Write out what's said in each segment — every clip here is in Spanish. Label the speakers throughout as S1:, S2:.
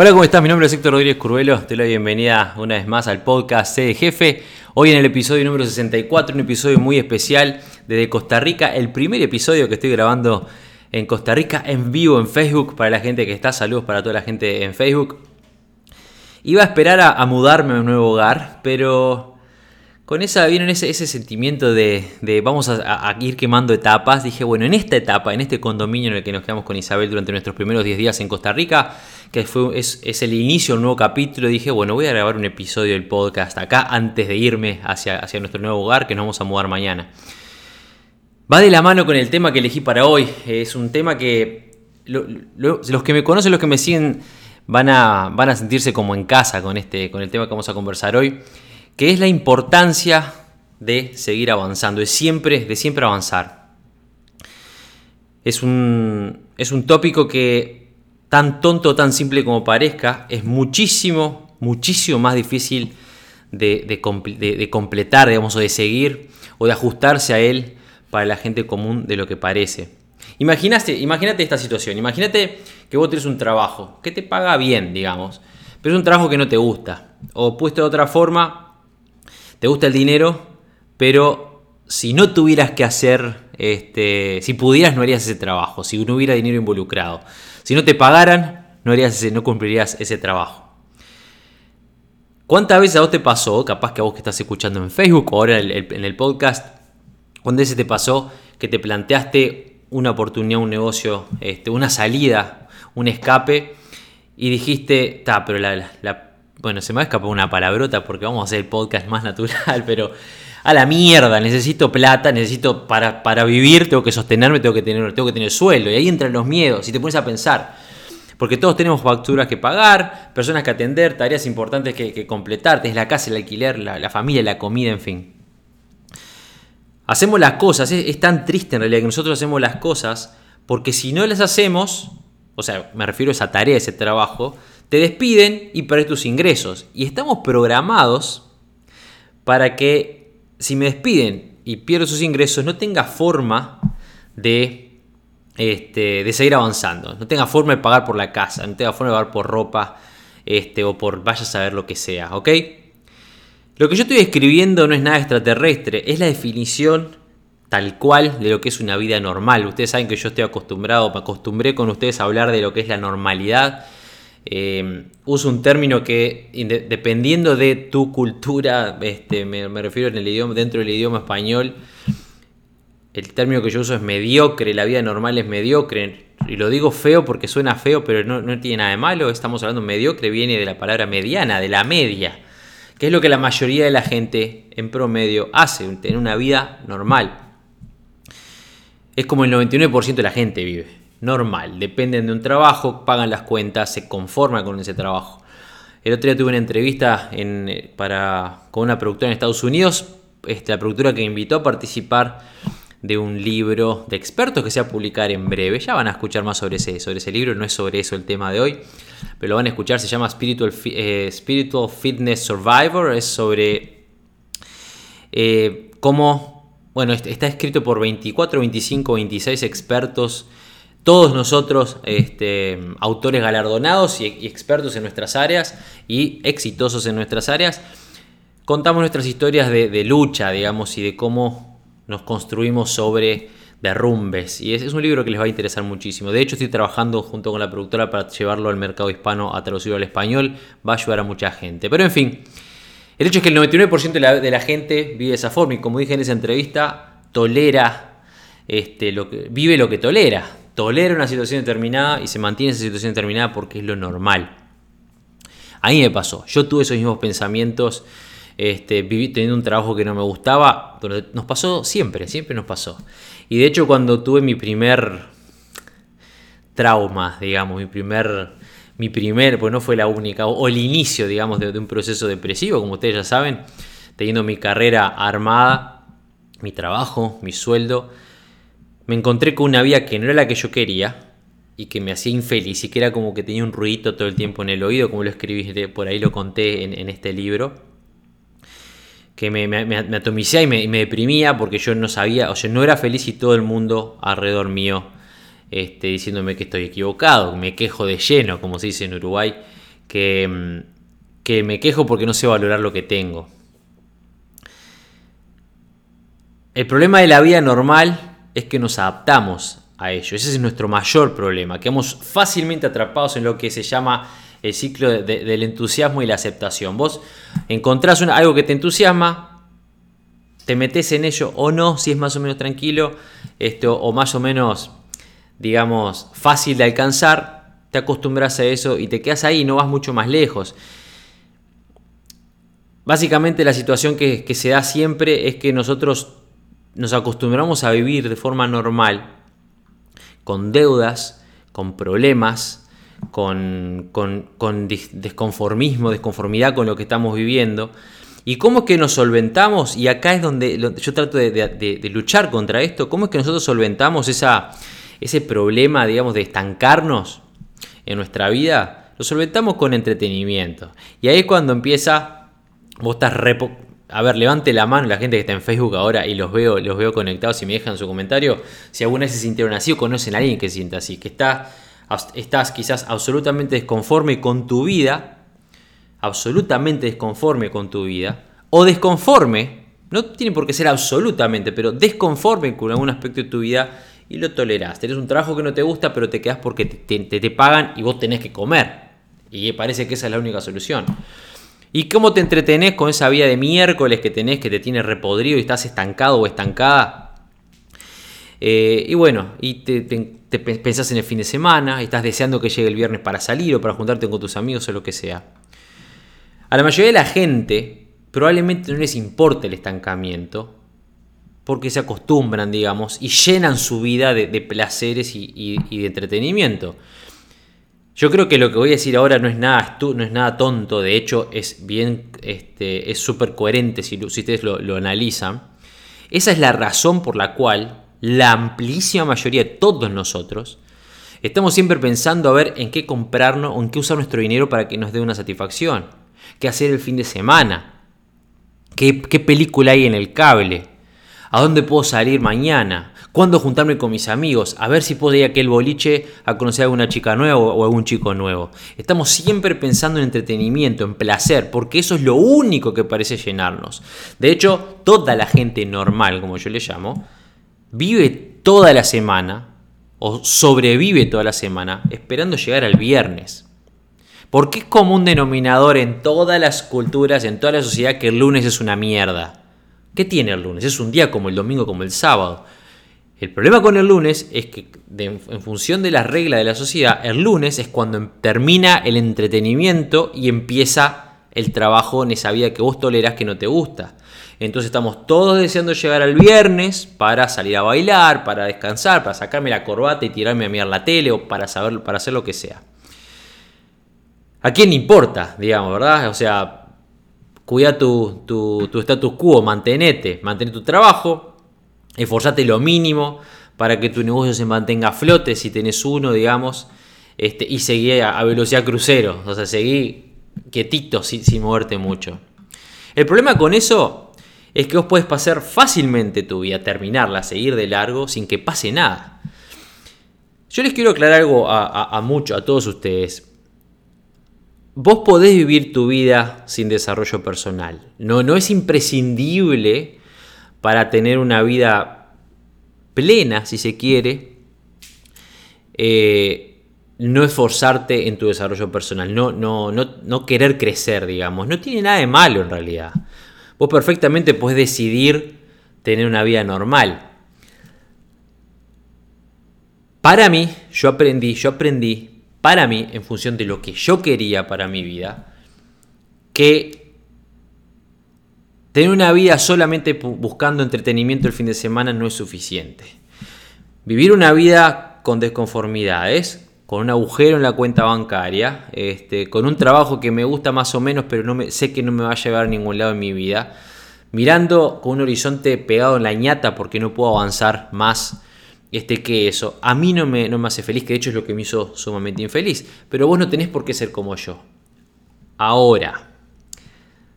S1: Hola, ¿cómo estás? Mi nombre es Héctor Rodríguez Curvelo. Te doy la bienvenida una vez más al podcast C de Jefe. Hoy en el episodio número 64, un episodio muy especial desde Costa Rica. El primer episodio que estoy grabando en Costa Rica en vivo en Facebook para la gente que está. Saludos para toda la gente en Facebook. Iba a esperar a, a mudarme a un nuevo hogar, pero con esa vieron ese, ese sentimiento de, de vamos a, ir quemando etapas. Dije, bueno, en esta etapa, en este condominio en el que nos quedamos con Isabel durante nuestros primeros 10 días en Costa Rica, que fue, es, es el inicio de un nuevo capítulo, dije, bueno, voy a grabar un episodio del podcast acá antes de irme hacia, hacia nuestro nuevo hogar, que nos vamos a mudar mañana. Va de la mano con el tema que elegí para hoy. Es un tema que lo- lo- los que me conocen, los que me siguen, van a, van a sentirse como en casa con, este, con el tema que vamos a conversar hoy, que es la importancia de seguir avanzando, de siempre, de siempre avanzar. Es un, es un tópico que, tan tonto, tan simple como parezca, es muchísimo, muchísimo más difícil de, de de- de completar, digamos, o de seguir, o de ajustarse a él para la gente común de lo que parece. Imagínate esta situación, imagínate que vos tenés un trabajo que te paga bien, digamos, pero es un trabajo que no te gusta. O puesto de otra forma, te gusta el dinero, pero si no tuvieras que hacer, este, si pudieras no harías ese trabajo, si no hubiera dinero involucrado, si no te pagaran, no, harías ese- no cumplirías ese trabajo. ¿Cuántas veces a vos te pasó, capaz que a vos que estás escuchando en Facebook o ahora en el, podcast, cuántas veces te pasó que te planteaste una oportunidad, un negocio, este, una salida, un escape y dijiste, ta, pero la- bueno, se me va a escapar una palabrota porque vamos a hacer el podcast más natural, pero a la mierda, necesito plata, necesito para, para vivir, tengo que sostenerme, tengo que tener, tengo que tener sueldo y ahí entran los miedos y te pones a pensar. Porque todos tenemos facturas que pagar, personas que atender, tareas importantes que, completar, tenés la casa, el alquiler, la, familia, la comida, en fin. Hacemos las cosas, es, es tan triste en realidad que nosotros hacemos las cosas porque si no las hacemos, o sea, me refiero a esa tarea, ese trabajo, te despiden y perdés tus ingresos. Y estamos programados para que si me despiden y pierdo sus ingresos, no tenga forma de, este, de seguir avanzando. No tenga forma de pagar por la casa, no tenga forma de pagar por ropa este, o por vaya a saber lo que sea, ¿ok? Lo que yo estoy escribiendo no es nada extraterrestre, es la definición tal cual de lo que es una vida normal. Ustedes saben que yo estoy acostumbrado, me acostumbré con ustedes a hablar de lo que es la normalidad. Eh, uso un término que dependiendo de tu cultura, este, me, me refiero en el idioma, dentro del idioma español, el término que yo uso es mediocre, la vida normal es mediocre. Y lo digo feo porque suena feo, pero no, no tiene nada de malo. Estamos hablando mediocre, viene de la palabra mediana, de la media, que es lo que la mayoría de la gente en promedio hace, tener una vida normal. Es como el 99% de la gente vive. Normal. Dependen de un trabajo, pagan las cuentas, se conforman con ese trabajo. El otro día tuve una entrevista en, eh, para, con una productora en Estados Unidos. Este, la productora que me invitó a participar de un libro de expertos que se va a publicar en breve. Ya van a escuchar más sobre ese, sobre ese libro. No es sobre eso el tema de hoy. Pero lo van a escuchar. Se llama Spiritual, eh, Spiritual Fitness Survivor. Es sobre eh, cómo, bueno, est- está escrito por 24, 25, 26 expertos, todos nosotros este, autores galardonados y, expertos en nuestras áreas y exitosos en nuestras áreas. Contamos nuestras historias de, lucha, digamos, y de cómo nos construimos sobre derrumbes. Y es, es un libro que les va a interesar muchísimo. De hecho, estoy trabajando junto con la productora para llevarlo al mercado hispano a traducirlo al español. Va a ayudar a mucha gente. Pero en fin, el hecho es que el 99% de la, de la gente vive de esa forma y como dije en esa entrevista, tolera, este, lo que, vive lo que tolera. Tolera una situación determinada y se mantiene esa situación determinada porque es lo normal. A mí me pasó, yo tuve esos mismos pensamientos, este, viví teniendo un trabajo que no me gustaba, pero nos pasó siempre, siempre nos pasó. Y de hecho cuando tuve mi primer trauma, digamos, mi primer, mi primer, pues no fue la única, o, o el inicio, digamos, de, de, un proceso depresivo, como ustedes ya saben, teniendo mi carrera armada, mi trabajo, mi sueldo, me encontré con una vida que no era la que yo quería y que me hacía infeliz y que era como que tenía un ruido todo el tiempo en el oído, como lo escribí, por ahí lo conté en, este libro, que me, me, me atomicé y me, deprimía porque yo no sabía, o sea, no era feliz y todo el mundo alrededor mío este, diciéndome que estoy equivocado, me quejo de lleno, como se dice en Uruguay, que, mm, que me quejo porque no sé valorar lo que tengo. El problema de la vida normal es que nos adaptamos a ello. Ese es nuestro mayor problema. Quedamos fácilmente atrapados en lo que se llama el ciclo del entusiasmo y la aceptación. Vos encontrás algo que te entusiasma, te metes en ello o no, si es más o menos tranquilo, esto, o más o menos, digamos, fácil de alcanzar, te acostumbras a eso y te quedas ahí y no vas mucho más lejos. Básicamente la situación que se da siempre es que nosotros nos acostumbramos a vivir de forma normal con deudas, con problemas, con, desconformismo, desconformidad con lo que estamos viviendo. ¿Y cómo es que nos solventamos? Y acá es donde yo trato de, luchar contra esto. ¿Cómo es que nosotros solventamos ese problema, digamos, de estancarnos en nuestra vida? Lo solventamos con entretenimiento. Y ahí es cuando empieza, vos estás a ver, levante la mano la gente que está en Facebook ahora y los veo, los veo conectados y me dejan su comentario. Si alguna vez se sintieron así o conocen a alguien que se sienta así, que está, estás quizás absolutamente desconforme con tu vida, absolutamente desconforme con tu vida, o desconforme, no tiene por qué ser absolutamente, pero desconforme con algún aspecto de tu vida y lo tolerás. Tenés un trabajo que no te gusta, pero te quedas porque te, te pagan y vos tenés que comer. Y parece que esa es la única solución. ¿Y cómo te entretenés con esa vida de miércoles que tenés que te tiene repodrido y estás estancado o estancada? Eh, y bueno, y te, pensás en el fin de semana, y estás deseando que llegue el viernes para salir o para juntarte con tus amigos o lo que sea. A la mayoría de la gente probablemente no les importe el estancamiento, porque se acostumbran, digamos, y llenan su vida de, placeres y de entretenimiento. Yo creo que lo que voy a decir ahora no es nada, no es nada tonto, de hecho es bien, este, es súper coherente si, ustedes lo, analizan. Esa es la razón por la cual la amplísima mayoría de todos nosotros estamos siempre pensando a ver en qué comprarnos o en qué usar nuestro dinero para que nos dé una satisfacción. ¿Qué hacer el fin de semana? ¿Qué, qué película hay en el cable? ¿A dónde puedo salir mañana? ¿Cuándo juntarme con mis amigos? A ver si puedo ir a aquel boliche a conocer a alguna chica nueva o a algún chico nuevo. Estamos siempre pensando en entretenimiento, en placer, porque eso es lo único que parece llenarnos. De hecho, toda la gente normal, como yo le llamo, vive toda la semana o sobrevive toda la semana esperando llegar al viernes. Porque es como un denominador en todas las culturas, en toda la sociedad, que el lunes es una mierda. ¿Qué tiene el lunes? Es un día como el domingo, como el sábado. El problema con el lunes es que en función de las reglas de la sociedad, el lunes es cuando em, termina el entretenimiento y empieza el trabajo en esa vida que vos tolerás que no te gusta. Entonces estamos todos deseando llegar al viernes para salir a bailar, para descansar, para sacarme la corbata y tirarme a mirar la tele o para saber, para hacer lo que sea. ¿A quién importa, digamos, verdad? O sea, cuida tu, tu, status quo, mantenete, mantén tu trabajo, esforzate lo mínimo para que tu negocio se mantenga a flote si tenés uno, digamos, este, y seguí a, velocidad crucero, o sea, seguí quietito sin, moverte mucho. El problema con eso es que vos puedes pasar fácilmente tu vida, terminarla, seguir de largo sin que pase nada. Yo les quiero aclarar algo a muchos, a todos ustedes vos podés vivir tu vida sin desarrollo personal. No, no es imprescindible para tener una vida plena, si se quiere, eh, no esforzarte en tu desarrollo personal, no, no, no, no querer crecer, digamos. No tiene nada de malo en realidad. Vos perfectamente podés decidir tener una vida normal. Para mí, yo aprendí, yo aprendí para mí, en función de lo que yo quería para mi vida, que tener una vida solamente buscando entretenimiento el fin de semana no es suficiente. Vivir una vida con desconformidades, con un agujero en la cuenta bancaria, este, con un trabajo que me gusta más o menos, pero no me, sé que no me va a llevar a ningún lado en mi vida, mirando con un horizonte pegado en la ñata porque no puedo avanzar más este, que eso. A mí no me, no me hace feliz, que de hecho es lo que me hizo sumamente infeliz. Pero vos no tenés por qué ser como yo. Ahora,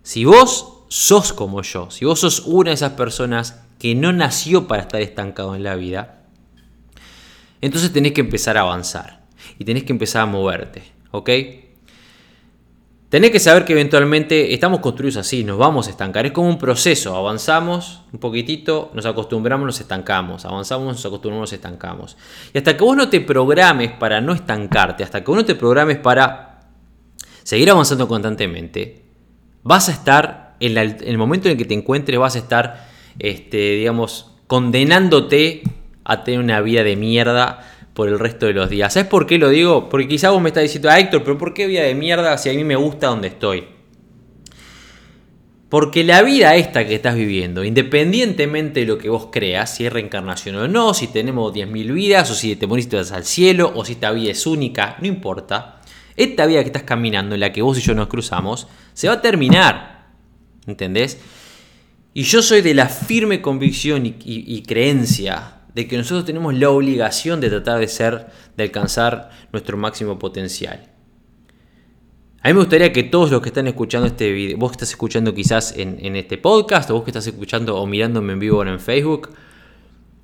S1: si vos sos como yo, si vos sos una de esas personas que no nació para estar estancado en la vida, entonces tenés que empezar a avanzar y tenés que empezar a moverte, ¿ok? Tenés que saber que eventualmente estamos construidos así, nos vamos a estancar. Es como un proceso, avanzamos un poquitito, nos acostumbramos, nos estancamos, avanzamos, nos acostumbramos, nos estancamos. Y hasta que vos no te programes para no estancarte, hasta que vos no te programes para seguir avanzando constantemente, vas a estar, en, el momento en el que te encuentres, vas a estar, este, digamos, condenándote a tener una vida de mierda por el resto de los días. ¿Sabes por qué lo digo? Porque quizá vos me estás diciendo, ah, Héctor, pero ¿por qué vida de mierda si a mí me gusta donde estoy? Porque la vida esta que estás viviendo, independientemente de lo que vos creas, si es reencarnación o no, si tenemos 10.000 vidas, o si te moriste al cielo, o si esta vida es única, no importa. Esta vida que estás caminando, en la que vos y yo nos cruzamos, se va a terminar. ¿Entendés? Y yo soy de la firme convicción y creencia de que nosotros tenemos la obligación de tratar de ser, de alcanzar nuestro máximo potencial. A mí me gustaría que todos los que están escuchando este video, vos que estás escuchando quizás en, este podcast, o vos que estás escuchando o mirándome en vivo en Facebook,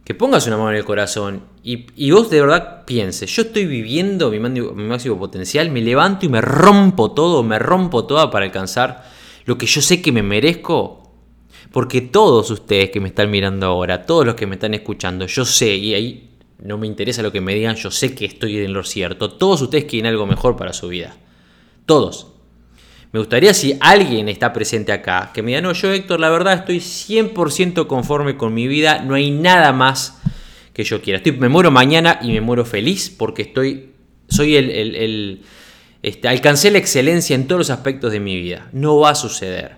S1: que pongas una mano en el corazón y, vos de verdad pienses, yo estoy viviendo mi, mi máximo potencial, me levanto y me rompo todo, me rompo toda para alcanzar lo que yo sé que me merezco porque todos ustedes que me están mirando ahora, todos los que me están escuchando, yo sé, y ahí no me interesa lo que me digan, yo sé que estoy en lo cierto. Todos ustedes quieren algo mejor para su vida. Todos. Me gustaría si alguien está presente acá, que me diga, no, yo Héctor, la verdad estoy 100% conforme con mi vida, no hay nada más que yo quiera. Estoy, me muero mañana y me muero feliz porque estoy, soy el, el este, alcancé la excelencia en todos los aspectos de mi vida. No va a suceder.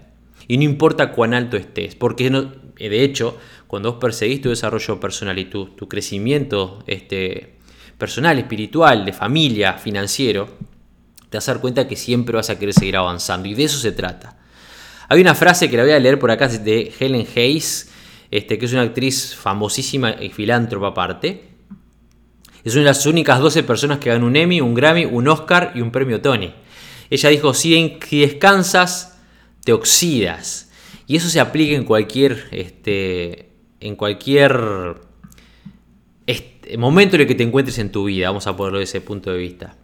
S1: Y no importa cuán alto estés, porque no, de hecho, cuando vos perseguís tu desarrollo personal y tu, tu crecimiento este, personal, espiritual, de familia, financiero, te vas a dar cuenta que siempre vas a querer seguir avanzando. Y de eso se trata. Hay una frase que la voy a leer por acá de Helen Hayes, este, que es una actriz famosísima y filántropa aparte. Es una de las únicas 12 personas que ganan un Emmy, un Grammy, un Oscar y un premio Tony. Ella dijo, si, descansas, te oxidas. Y eso se aplica en cualquier, este, en cualquier momento en el que te encuentres en tu vida, vamos a ponerlo desde ese punto de vista.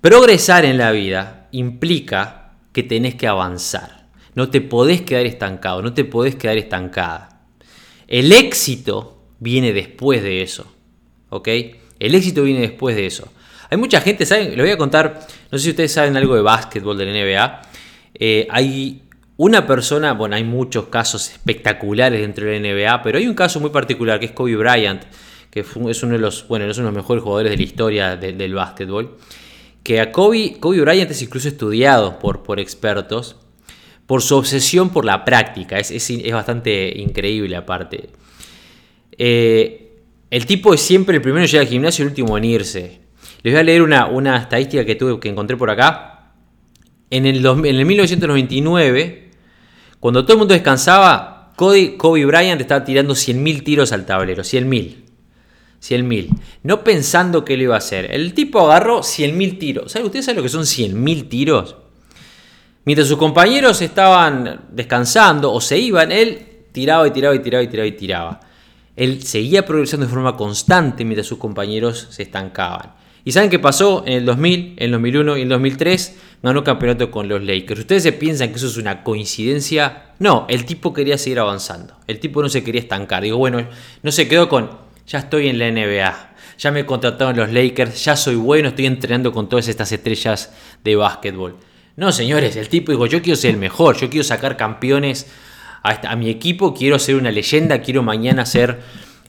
S1: Progresar en la vida implica que tenés que avanzar. No te podés quedar estancado, no te podés quedar estancada. El éxito viene después de eso. ¿Ok? El éxito viene después de eso. Hay mucha gente, ¿saben? Le voy a contar, no sé si ustedes saben algo de básquetbol de la NBA. Eh, hay una persona, bueno, hay muchos casos espectaculares dentro de la NBA, pero hay un caso muy particular que es Kobe Bryant, que es uno de los, bueno, es uno de los mejores jugadores de la historia del básquetbol. Que a Kobe, Kobe Bryant es incluso estudiado por, por expertos por su obsesión por la práctica. Es, es, bastante increíble aparte. Eh, el tipo es siempre el primero en llegar al gimnasio y el último en irse. Les voy a leer una, una estadística que tuve que encontré por acá. En el, en el 1999, cuando todo el mundo descansaba, Kobe, Kobe Bryant estaba tirando 100.000 tiros al tablero. 100.000. 100.000. No pensando que lo iba a hacer. El tipo agarró 100.000 tiros. ¿Sabe, ¿Ustedes saben lo que son 100.000 tiros? Mientras sus compañeros estaban descansando o se iban, él tiraba y tiraba y tiraba y tiraba y tiraba. Él seguía progresando de forma constante mientras sus compañeros se estancaban. ¿Y saben qué pasó en el 2000, en el 2001 y en el 2003? Ganó campeonato con los Lakers. ¿Ustedes se piensan que eso es una coincidencia? No, el tipo quería seguir avanzando. El tipo no se quería estancar. Digo, bueno, no se quedó con, ya estoy en la NBA, ya me contrataron los Lakers, ya soy bueno, estoy entrenando con todas estas estrellas de básquetbol. No, señores, el tipo dijo, yo quiero ser el mejor, yo quiero sacar campeones a, a mi equipo, quiero ser una leyenda, quiero mañana ser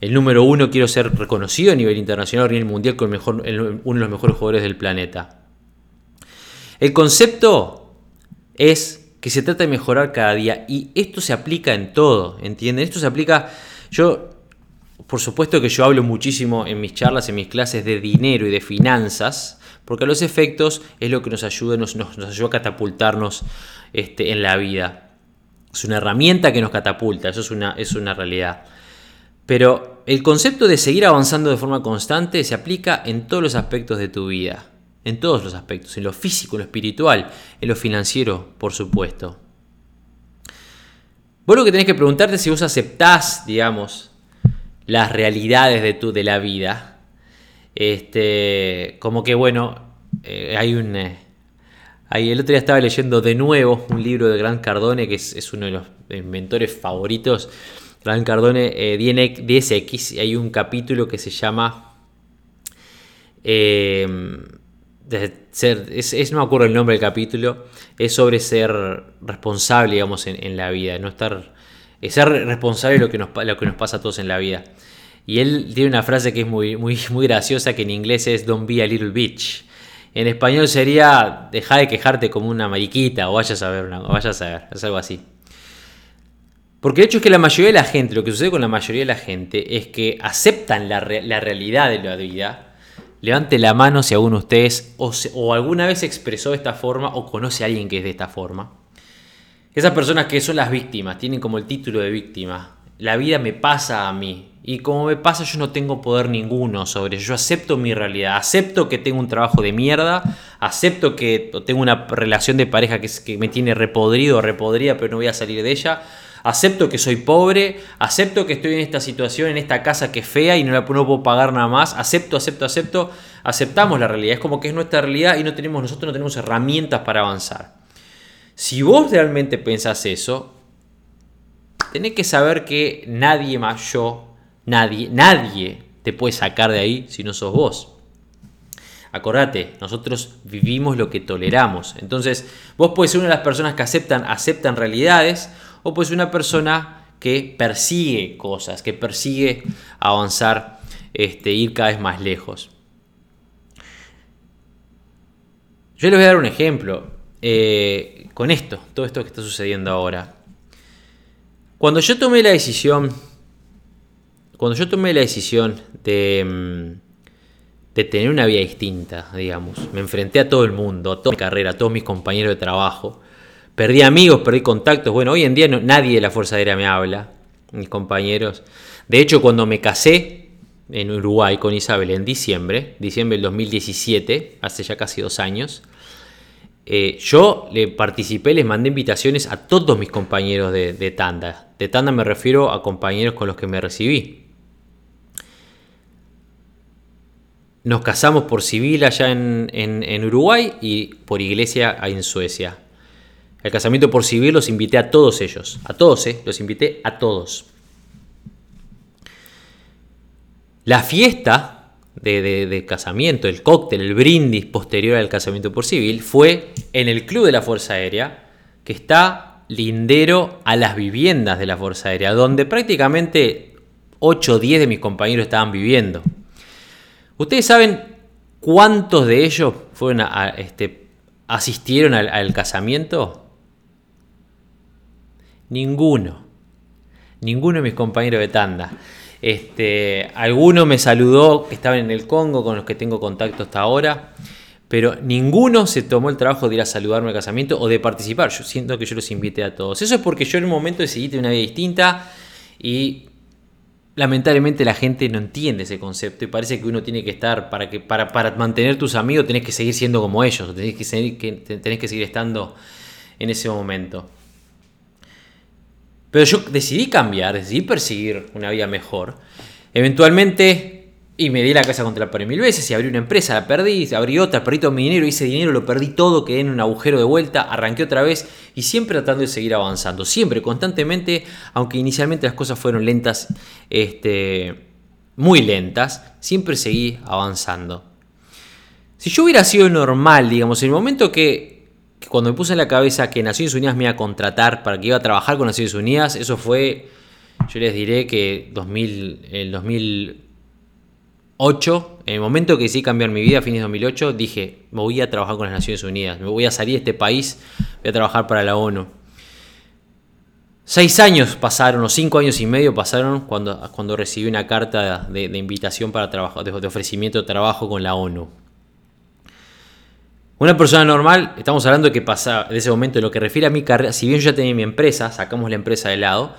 S1: el número uno, quiero ser reconocido a nivel internacional, a nivel mundial, como mejor, uno de los mejores jugadores del planeta. El concepto es que se trata de mejorar cada día y esto se aplica en todo, ¿entienden? Esto se aplica, yo, por supuesto que yo hablo muchísimo en mis charlas, en mis clases de dinero y de finanzas, porque a los efectos es lo que nos ayuda, nos, nos, ayuda a catapultarnos este, en la vida. Es una herramienta que nos catapulta, eso es una, es una realidad. Pero el concepto de seguir avanzando de forma constante se aplica en todos los aspectos de tu vida. En todos los aspectos. En lo físico, en lo espiritual, en lo financiero, por supuesto. Vos lo que tenés que preguntarte es si vos aceptás, digamos, las realidades de, tu, de la vida. Este, como que, bueno, eh, hay un... Eh, el otro día estaba leyendo de nuevo un libro de Gran Cardone, que es, uno de los mentores favoritos. Gran Cardone, eh, 10X, y hay un capítulo que se llama... Ser, es, no me acuerdo el nombre del capítulo, es sobre ser responsable, digamos, en, la vida, no estar, es ser responsable de lo que, nos, lo que nos pasa a todos en la vida. Y él tiene una frase que es muy, muy, muy graciosa, que en inglés es Don't be a little bitch. En español sería deja de quejarte como una mariquita o vayas a ver, una, vayas a ver, es algo así. Porque el hecho es que la mayoría de la gente, lo que sucede con la mayoría de la gente es que aceptan la, la realidad de la vida Levante la mano si alguno de ustedes o, alguna vez expresó de esta forma o conoce a alguien que es de esta forma. Esas personas que son las víctimas, tienen como el título de víctima. La vida me pasa a mí. Y como me pasa yo no tengo poder ninguno sobre eso. Yo acepto mi realidad. Acepto que tengo un trabajo de mierda. Acepto que tengo una relación de pareja que, me tiene repodrido o repodrida pero no voy a salir de ella acepto que soy pobre, acepto que estoy en esta situación, en esta casa que es fea y no la puedo pagar nada más, acepto, acepto, acepto, aceptamos la realidad, es como que es nuestra realidad y no tenemos, nosotros no tenemos herramientas para avanzar. Si vos realmente pensás eso, tenés que saber que nadie más yo, nadie, nadie te puede sacar de ahí si no sos vos. Acordate, nosotros vivimos lo que toleramos. Entonces, vos puedes ser una de las personas que aceptan, aceptan realidades o pues una persona que persigue cosas, que persigue avanzar, este, ir cada vez más lejos. Yo les voy a dar un ejemplo eh, con esto, todo esto que está sucediendo ahora. Cuando yo tomé la decisión, cuando yo tomé la decisión de, mm, de tener una vida distinta, digamos, me enfrenté a todo el mundo, a toda mi carrera, a todos mis compañeros de trabajo, Perdí amigos, perdí contactos. Bueno, hoy en día nadie de la Fuerza Aérea me habla, mis compañeros. De hecho, cuando me casé en Uruguay con Isabel en diciembre, diciembre del 2017, hace ya casi dos años, eh, yo le participé, les mandé invitaciones a todos mis compañeros de, tanda. De tanda me refiero a compañeros con los que me recibí. Nos casamos por civil allá en, en Uruguay y por iglesia en Suecia. El casamiento por civil los invité a todos ellos. A todos, ¿eh? Los invité a todos. La fiesta de, casamiento, el cóctel, el brindis posterior al casamiento por civil, fue en el Club de la Fuerza Aérea, que está lindero a las viviendas de la Fuerza Aérea, donde prácticamente 8 o 10 de mis compañeros estaban viviendo. ¿Ustedes saben cuántos de ellos fueron a, este, asistieron al casamiento? Ninguno. Ninguno de mis compañeros de tanda. Este, alguno me saludó estaban en el Congo con los que tengo contacto hasta ahora, pero ninguno se tomó el trabajo de ir a saludarme al casamiento o de participar. Yo siento que yo los invité a todos. Eso es porque yo en un momento decidí tener una vida distinta y lamentablemente la gente no entiende ese concepto y parece que uno tiene que estar para que para, para mantener tus amigos tenés que seguir siendo como ellos, tenés que, seguir, que, tenés que seguir estando en ese momento. Pero yo decidí cambiar, decidí perseguir una vida mejor. Eventualmente, y me di la casa contra la pared mil veces, y abrí una empresa, la perdí, abrí otra, perdí todo mi dinero, hice dinero, lo perdí todo, quedé en un agujero de vuelta, arranqué otra vez, y siempre tratando de seguir avanzando, siempre, constantemente, aunque inicialmente las cosas fueron lentas, este, muy lentas, siempre seguí avanzando. Si yo hubiera sido normal, digamos, en el momento que cuando me puse en la cabeza que Naciones Unidas me iba a contratar para que iba a trabajar con Naciones Unidas, eso fue, yo les diré que 2000, el 2008, en el momento que decidí cambiar mi vida, a fines de 2008, dije, me voy a trabajar con las Naciones Unidas, me voy a salir de este país, voy a trabajar para la ONU. Seis años pasaron, o cinco años y medio pasaron cuando, cuando recibí una carta de, invitación para trabajo, de ofrecimiento de trabajo con la ONU. Una persona normal, estamos hablando de que pasa de ese momento, en lo que refiere a mi carrera, si bien yo ya tenía mi empresa, sacamos la empresa de lado,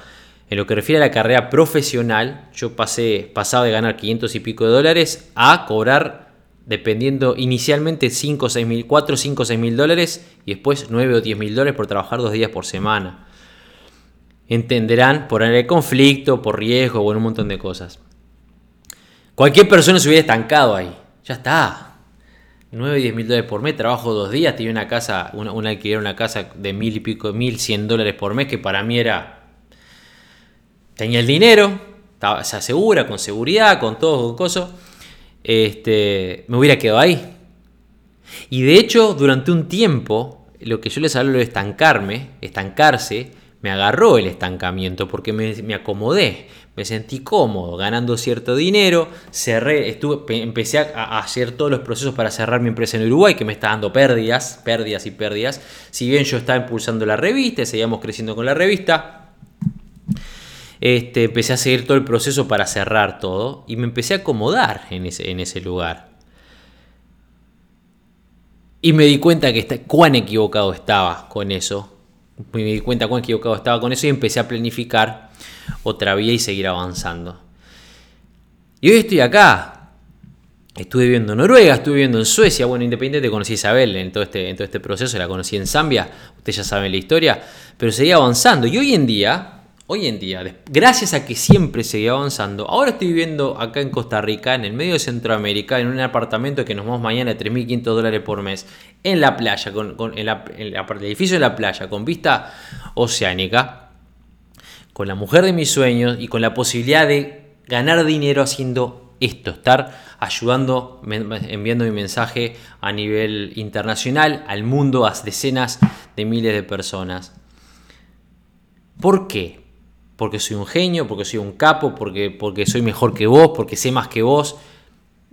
S1: En lo que refiere a la carrera profesional, yo pasé, pasaba de ganar 500 y pico de dólares a cobrar, dependiendo inicialmente 5 o 6 mil, 4, 5 o 6 mil dólares y después 9 o 10 mil dólares por trabajar dos días por semana. Entenderán por el conflicto, por riesgo o un montón de cosas. Cualquier persona se hubiera estancado ahí. Ya está. 9 y 10 mil dólares por mes, trabajo dos días, tenía una casa, una alquiler, una casa de mil y pico, mil, cien dólares por mes, que para mí era tenía el dinero, estaba, se asegura, con seguridad, con todo, con cosas, este, me hubiera quedado ahí. Y de hecho, durante un tiempo, lo que yo les hablo de estancarme, estancarse, me agarró el estancamiento porque me, acomodé, me sentí cómodo, ganando cierto dinero, cerré, estuve, empecé a, hacer todos los procesos para cerrar mi empresa en Uruguay, que me está dando pérdidas, pérdidas y pérdidas. Si bien yo estaba impulsando la revista, seguíamos creciendo con la revista, este, empecé a seguir todo el proceso para cerrar todo y me empecé a acomodar en ese, lugar. Y me di cuenta que cuán equivocado estaba con eso. Me di cuenta cuán equivocado estaba con eso y empecé a planificar otra vía y seguir avanzando. Y hoy estoy acá. Estuve viviendo en Noruega, estuve viviendo en Suecia. Bueno, independiente conocí a Isabel en todo, este, en todo este proceso, la conocí en Zambia. Ustedes ya saben la historia. Pero seguí avanzando. Y hoy en día hoy en día, gracias a que siempre seguí avanzando, ahora estoy viviendo acá en Costa Rica, en el medio de Centroamérica, en un apartamento que nos vamos mañana de 3.500 dólares por mes, en la playa, con, en, el edificio de la playa, con vista oceánica, con la mujer de mis sueños y con la posibilidad de ganar dinero haciendo esto, estar ayudando, enviando mi mensaje a nivel internacional, al mundo, a decenas de miles de personas. ¿Por qué? Porque soy un genio, porque soy un capo, porque, porque soy mejor que vos, porque sé más que vos.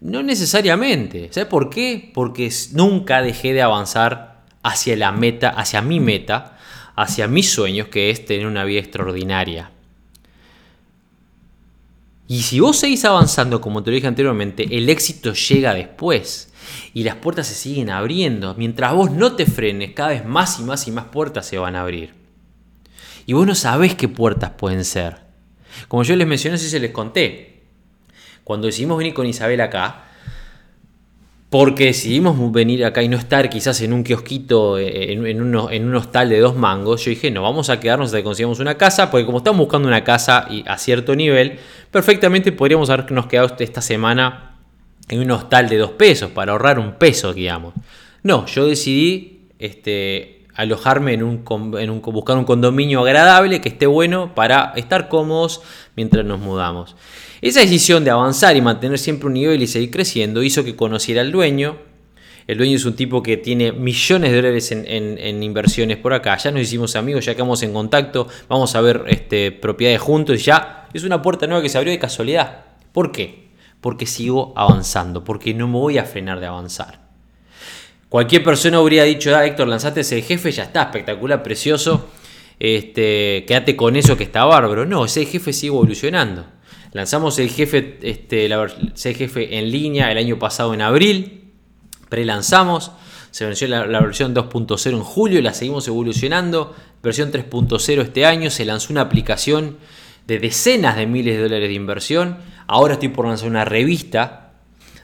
S1: No necesariamente. ¿Sabes por qué? Porque nunca dejé de avanzar hacia la meta, hacia mi meta, hacia mis sueños, que es tener una vida extraordinaria. Y si vos seguís avanzando, como te lo dije anteriormente, el éxito llega después. Y las puertas se siguen abriendo. Mientras vos no te frenes, cada vez más y más y más puertas se van a abrir. Y vos no sabés qué puertas pueden ser. Como yo les mencioné, si se les conté. Cuando decidimos venir con Isabel acá, porque decidimos venir acá y no estar quizás en un kiosquito, eh, en, un hostal de dos mangos, yo dije, no, vamos a quedarnos hasta que consigamos una casa, porque como estamos buscando una casa y a cierto nivel, perfectamente podríamos habernos quedado esta semana en un hostal de dos pesos, para ahorrar un peso, digamos. No, yo decidí este, alojarme en un, en un, buscar un condominio agradable que esté bueno para estar cómodos mientras nos mudamos. Esa decisión de avanzar y mantener siempre un nivel y seguir creciendo hizo que conociera al dueño. El dueño es un tipo que tiene millones de dólares en, inversiones por acá. Ya nos hicimos amigos, ya quedamos en contacto. Vamos a ver este, propiedades juntos. Ya es una puerta nueva que se abrió de casualidad. ¿Por qué? Porque sigo avanzando, porque no me voy a frenar de avanzar. Cualquier persona hubiera dicho, ah, Héctor, lanzaste ese jefe, ya está, espectacular, precioso. Este, quédate con eso que está bárbaro. No, ese jefe sigue evolucionando. Lanzamos el jefe, este, ese jefe en línea el año pasado en abril. Prelanzamos. Se venció la, la versión 2.0 en julio y la seguimos evolucionando. Versión 3.0 este año. Se lanzó una aplicación de decenas de miles de dólares de inversión. Ahora estoy por lanzar una revista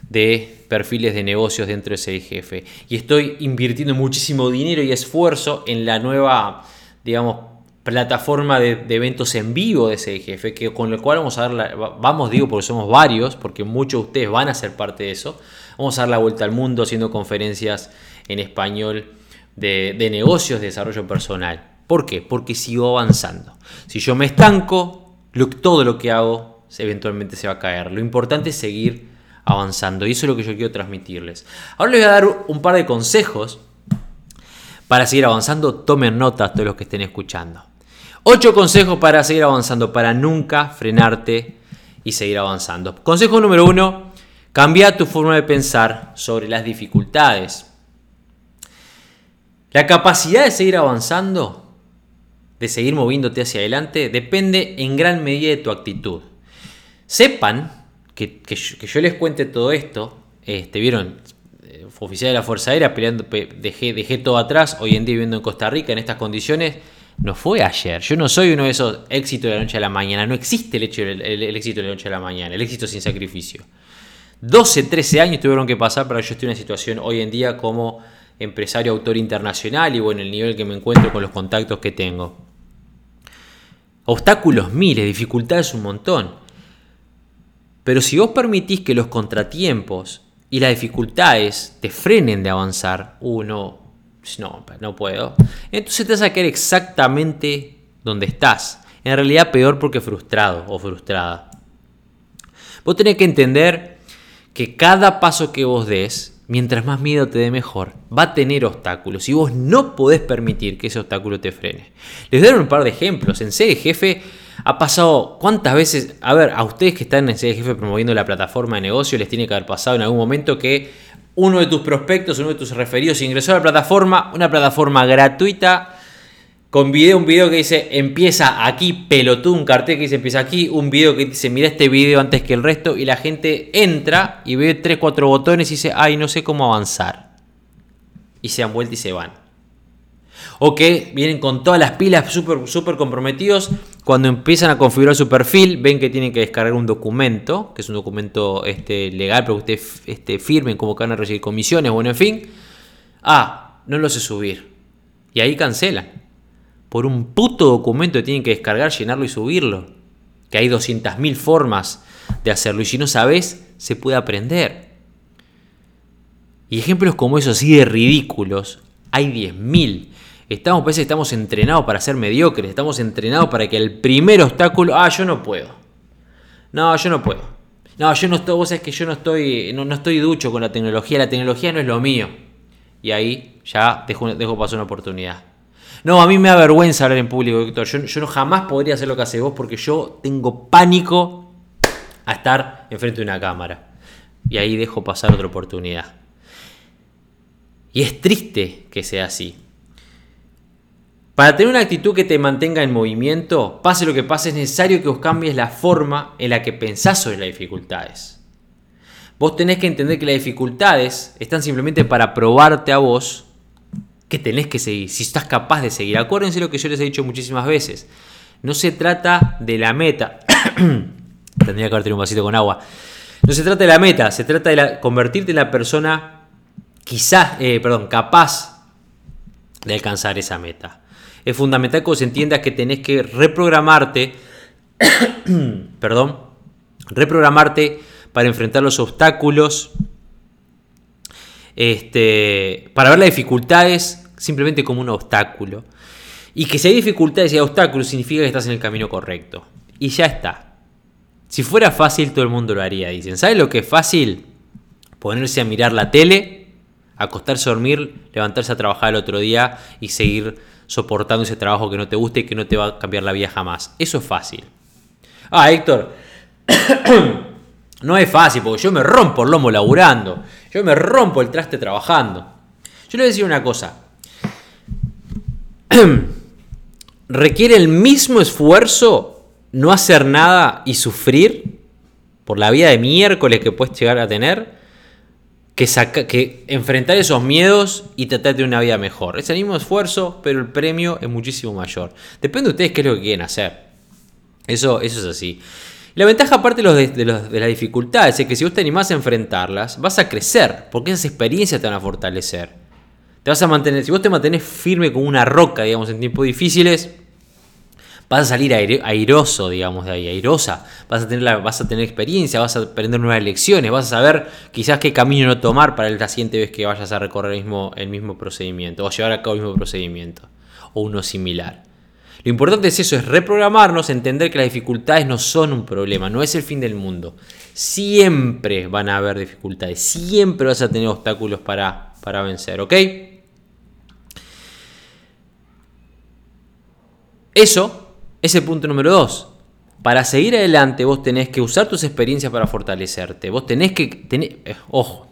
S1: de perfiles de negocios dentro de ese. Y estoy invirtiendo muchísimo dinero y esfuerzo en la nueva, digamos, plataforma de, eventos en vivo de jefe, que con lo cual vamos a dar la, vamos digo porque somos varios, porque muchos de ustedes van a ser parte de eso, vamos a dar la vuelta al mundo haciendo conferencias en español de, negocios, de desarrollo personal. ¿Por qué? Porque sigo avanzando. Si yo me estanco, todo lo que hago eventualmente se va a caer. Lo importante es seguir avanzando. Y eso es lo que yo quiero transmitirles. Ahora les voy a dar un par de consejos para seguir avanzando. Tomen nota todos los que estén escuchando. Ocho consejos para seguir avanzando, para nunca frenarte y seguir avanzando. Consejo número uno, cambia tu forma de pensar sobre las dificultades. La capacidad de seguir avanzando, de seguir moviéndote hacia adelante, depende en gran medida de tu actitud. Sepan que, yo, les cuente todo esto, este, vieron, eh, oficial de la Fuerza Aérea peleando, dejé, dejé todo atrás, hoy en día viviendo en Costa Rica en estas condiciones, no fue ayer. Yo no soy uno de esos éxitos de la noche a la mañana. No existe el, hecho, el, el éxito de la noche a la mañana, el éxito sin sacrificio. 12, 13 años tuvieron que pasar para que yo esté en una situación hoy en día como empresario autor internacional y bueno, el nivel que me encuentro con los contactos que tengo. Obstáculos miles, dificultades un montón. Pero si vos permitís que los contratiempos y las dificultades te frenen de avanzar, uno, no, no puedo, entonces te vas a quedar exactamente donde estás. En realidad peor porque frustrado o frustrada. Vos tenés que entender que cada paso que vos des mientras más miedo te dé mejor, va a tener obstáculos y vos no podés permitir que ese obstáculo te frene. Les doy un par de ejemplos. En de Jefe ha pasado cuántas veces, a ver, a ustedes que están en Jefe promoviendo la plataforma de negocio, les tiene que haber pasado en algún momento que uno de tus prospectos, uno de tus referidos ingresó a la plataforma, una plataforma gratuita con video, un video que dice empieza aquí, pelotudo, un cartel que dice empieza aquí, un video que dice mira este video antes que el resto y la gente entra y ve 3, 4 botones y dice ay no sé cómo avanzar. Y se dan vuelta y se van. O que vienen con todas las pilas súper super comprometidos. Cuando empiezan a configurar su perfil, ven que tienen que descargar un documento, que es un documento este, legal para que ustedes este, firmen como que van a recibir comisiones, bueno, en fin. Ah, no lo sé subir. Y ahí cancelan por un puto documento que tienen que descargar, llenarlo y subirlo. Que hay 200.000 formas de hacerlo y si no sabes, se puede aprender. Y ejemplos como esos así de ridículos, hay 10.000. Estamos, parece estamos entrenados para ser mediocres, estamos entrenados para que el primer obstáculo, ah, yo no puedo. No, yo no puedo. No, yo no estoy, vos que yo no estoy, no, estoy ducho con la tecnología, la tecnología no es lo mío. Y ahí ya dejo, dejo pasar una oportunidad. No, a mí me da vergüenza hablar en público, Víctor. Yo, no jamás podría hacer lo que hace vos porque yo tengo pánico a estar enfrente de una cámara. Y ahí dejo pasar otra oportunidad. Y es triste que sea así. Para tener una actitud que te mantenga en movimiento, pase lo que pase, es necesario que vos cambies la forma en la que pensás sobre las dificultades. Vos tenés que entender que las dificultades están simplemente para probarte a vos que tenés que seguir, si estás capaz de seguir. Acuérdense lo que yo les he dicho muchísimas veces. No se trata de la meta. Tendría que haber un vasito con agua. No se trata de la meta, se trata de convertirte en la persona quizás, eh, perdón, capaz de alcanzar esa meta. Es fundamental que vos entiendas que tenés que reprogramarte, perdón, reprogramarte para enfrentar los obstáculos este, para ver las dificultades simplemente como un obstáculo. Y que si hay dificultades y hay obstáculos significa que estás en el camino correcto. Y ya está. Si fuera fácil todo el mundo lo haría, dicen. ¿Sabes lo que es fácil? Ponerse a mirar la tele, acostarse a dormir, levantarse a trabajar el otro día y seguir soportando ese trabajo que no te guste y que no te va a cambiar la vida jamás. Eso es fácil. Ah, Héctor. no es fácil porque yo me rompo el lomo laburando. Yo me rompo el traste trabajando. Yo le voy a decir una cosa. Requiere el mismo esfuerzo no hacer nada y sufrir por la vida de miércoles que puedes llegar a tener que, que enfrentar esos miedos y tratar de una vida mejor. Es el mismo esfuerzo, pero el premio es muchísimo mayor. Depende de ustedes qué es lo que quieren hacer. Eso, eso es así. La ventaja aparte de, de, las dificultades es que si vos te animás a enfrentarlas, vas a crecer, porque esas experiencias te van a fortalecer. Te vas a mantener, si vos te mantenés firme como una roca, digamos, en tiempos difíciles, vas a salir airoso, digamos, de ahí, airosa. Vas a, tener vas a tener experiencia, vas a aprender nuevas lecciones, vas a saber quizás qué camino no tomar para la siguiente vez que vayas a recorrer el mismo, el mismo procedimiento o llevar a cabo el mismo procedimiento o uno similar. Lo importante es eso, es reprogramarnos, entender que las dificultades no son un problema, no es el fin del mundo. Siempre van a haber dificultades, siempre vas a tener obstáculos para, para vencer, ¿ok? Eso es el punto número dos. Para seguir adelante vos tenés que usar tus experiencias para fortalecerte. Vos tenés que tener, eh, ojo,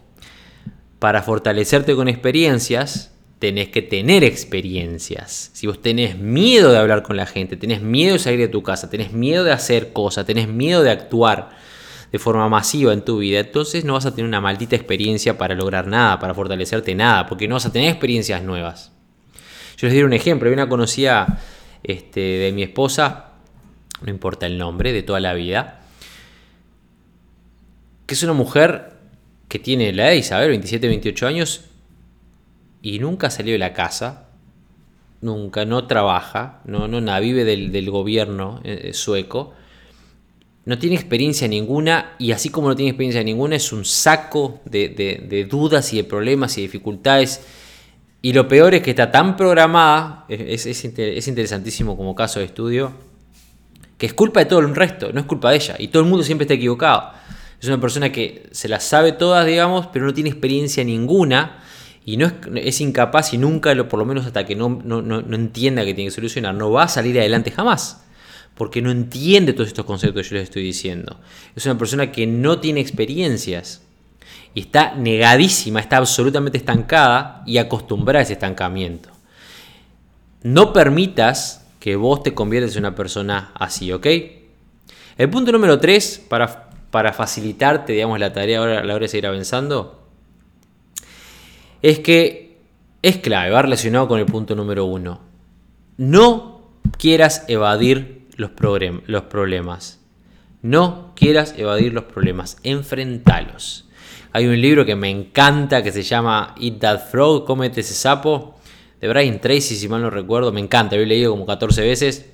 S1: para fortalecerte con experiencias, tenés que tener experiencias. Si vos tenés miedo de hablar con la gente, tenés miedo de salir de tu casa, tenés miedo de hacer cosas, tenés miedo de actuar de forma masiva en tu vida, entonces no vas a tener una maldita experiencia para lograr nada, para fortalecerte nada, porque no vas a tener experiencias nuevas. Yo les diré un ejemplo, hay una conocida este, de mi esposa, no importa el nombre, de toda la vida, que es una mujer que tiene la edad de Isabel, 27, 28 años, y nunca salió de la casa, nunca, no trabaja, no, no vive del, gobierno eh, sueco, no tiene experiencia ninguna y así como no tiene experiencia ninguna es un saco de, dudas y de problemas y dificultades. Y lo peor es que está tan programada, es, es, interesantísimo como caso de estudio, que es culpa de todo el resto, no es culpa de ella. Y todo el mundo siempre está equivocado. Es una persona que se las sabe todas, digamos, pero no tiene experiencia ninguna y no es, incapaz y nunca, por lo menos hasta que no, no entienda que tiene que solucionar, no va a salir adelante jamás porque no entiende todos estos conceptos que yo les estoy diciendo. Es una persona que no tiene experiencias y está negadísima, está absolutamente estancada y acostumbrada a ese estancamiento. No permitas que vos te conviertas en una persona así, ¿ok? El punto número 3, para, para facilitarte, digamos, la tarea a la hora de seguir avanzando, es que es clave, va relacionado con el punto número 1. No quieras evadir los, los problemas. No quieras evadir los problemas, enfrentalos. Hay un libro que me encanta que se llama Eat That Frog, Cómete ese sapo, de Brian Tracy, si mal no recuerdo, me encanta, lo he leído como 14 veces.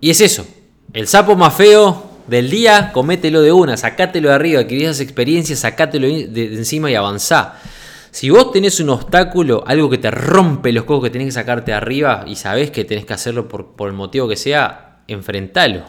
S1: Y es eso, el sapo más feo del día, comételo de una, sacátelo de arriba, adquirí esas experiencias, sacátelo de encima y avanzá. Si vos tenés un obstáculo, algo que te rompe los cocos que tenés que sacarte arriba y sabés que tenés que hacerlo por, el motivo que sea, enfrentalo.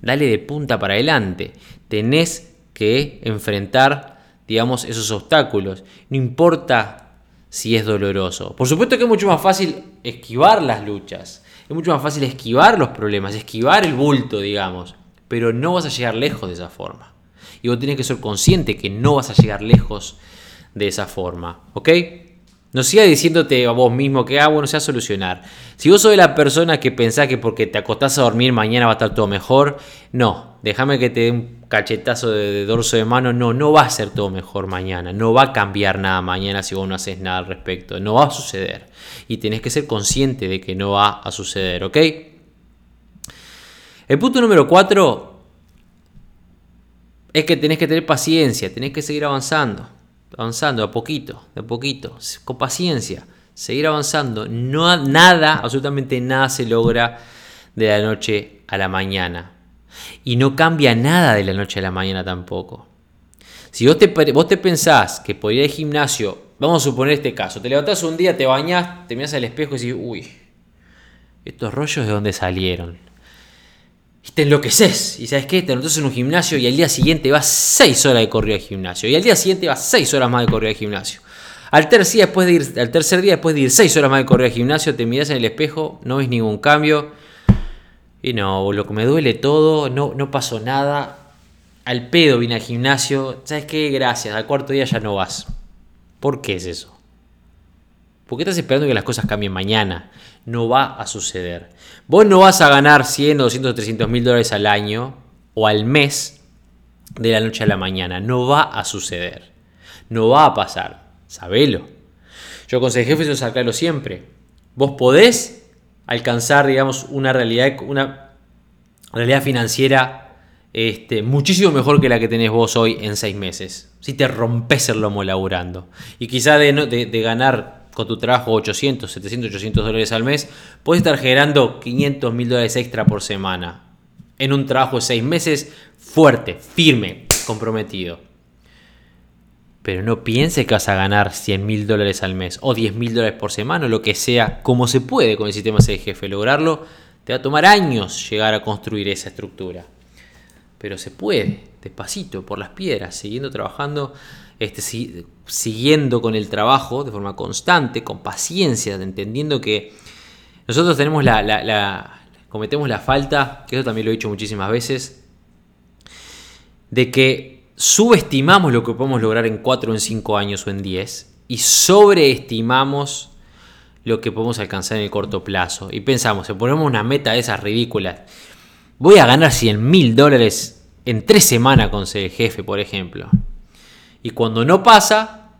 S1: Dale de punta para adelante. Tenés que enfrentar, digamos, esos obstáculos. No importa si es doloroso. Por supuesto que es mucho más fácil esquivar las luchas. Es mucho más fácil esquivar los problemas, esquivar el bulto, digamos. Pero no vas a llegar lejos de esa forma. Y vos tenés que ser consciente que no vas a llegar lejos de esa forma, ¿ok? No siga diciéndote a vos mismo que, ah, bueno, sea solucionar. Si vos sos la persona que pensás que porque te acostás a dormir mañana va a estar todo mejor, no, déjame que te dé un cachetazo de, dorso de mano, no, no va a ser todo mejor mañana, no va a cambiar nada mañana si vos no haces nada al respecto, no va a suceder. Y tenés que ser consciente de que no va a suceder, ¿ok? El punto número 4 es que tenés que tener paciencia, tenés que seguir avanzando avanzando a poquito, de poquito, con paciencia, seguir avanzando. No, nada, absolutamente nada se logra de la noche a la mañana. Y no cambia nada de la noche a la mañana tampoco. Si vos te, vos te pensás que por ir al gimnasio, vamos a suponer este caso, te levantás un día, te bañás, te miras al espejo y decís, uy, estos rollos de dónde salieron y te enloqueces. Y sabes qué, te anotas en un gimnasio y al día siguiente vas 6 horas de corrida al gimnasio. Y al día siguiente vas 6 horas más de corrida al gimnasio. Al tercer, día, después de ir, al tercer día, después de ir 6 horas más de corrida al gimnasio, te miras en el espejo, no ves ningún cambio. Y no, lo que me duele todo, no, no pasó nada. Al pedo vine al gimnasio. ¿Sabes qué? Gracias. Al cuarto día ya no vas. ¿Por qué es eso? ¿Por qué estás esperando que las cosas cambien mañana? No va a suceder. Vos no vas a ganar 100, 200, 300 mil dólares al año o al mes de la noche a la mañana. No va a suceder. No va a pasar. Sabelo. Yo con jefe eso sacarlo siempre. Vos podés alcanzar, digamos, una realidad, una realidad financiera este, muchísimo mejor que la que tenés vos hoy en seis meses. Si te rompes el lomo laburando. Y quizá de ganar con tu trabajo 800, 700, 800 dólares al mes, puedes estar generando 500 mil dólares extra por semana. En un trabajo de 6 meses, fuerte, firme, comprometido. Pero no pienses que vas a ganar 100 mil dólares al mes o 10 mil dólares por semana o lo que sea, como se puede con el sistema jefe Lograrlo te va a tomar años llegar a construir esa estructura. Pero se puede, despacito, por las piedras, siguiendo trabajando este, siguiendo con el trabajo de forma constante, con paciencia, entendiendo que nosotros tenemos la, cometemos la falta, que eso también lo he dicho muchísimas veces, de que subestimamos lo que podemos lograr en 4 o en 5 años o en 10 y sobreestimamos lo que podemos alcanzar en el corto plazo. Y pensamos, si ponemos una meta de esas ridículas, voy a ganar 100 mil dólares en 3 semanas con ser jefe, por ejemplo. Y cuando no pasa,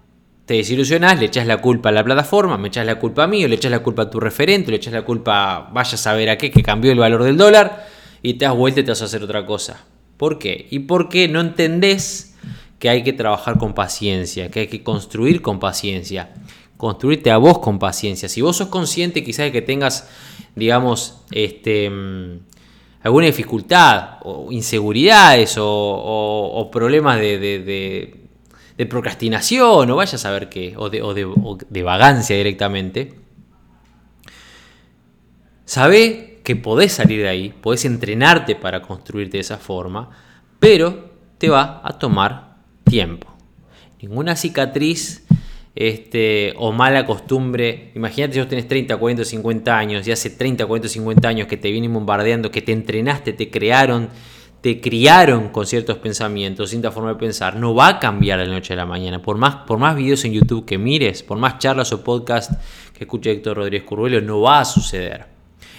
S1: te desilusionás, le echas la culpa a la plataforma, me echas la culpa a mí, o le echas la culpa a tu referente, le echas la culpa, vaya a saber a qué, que cambió el valor del dólar, y te das vuelta y te vas a hacer otra cosa. ¿Por qué? Y porque no entendés que hay que trabajar con paciencia, que hay que construir con paciencia, construirte a vos con paciencia. Si vos sos consciente quizás de que tengas, digamos, este, mm, alguna dificultad o inseguridades o, problemas de, procrastinación o vaya a saber qué, o de, vagancia directamente, sabe que podés salir de ahí, podés entrenarte para construirte de esa forma, pero te va a tomar tiempo. Ninguna cicatriz este, o mala costumbre. Imagínate si vos tenés 30, 40, 50 años y hace 30, 40, 50 años que te vienen bombardeando, que te entrenaste, te crearon, te criaron con ciertos pensamientos, cierta forma de pensar, no va a cambiar de la noche a la mañana. Por más, por más videos en YouTube que mires, por más charlas o podcast que escuche Héctor Rodríguez Curvelo, no va a suceder.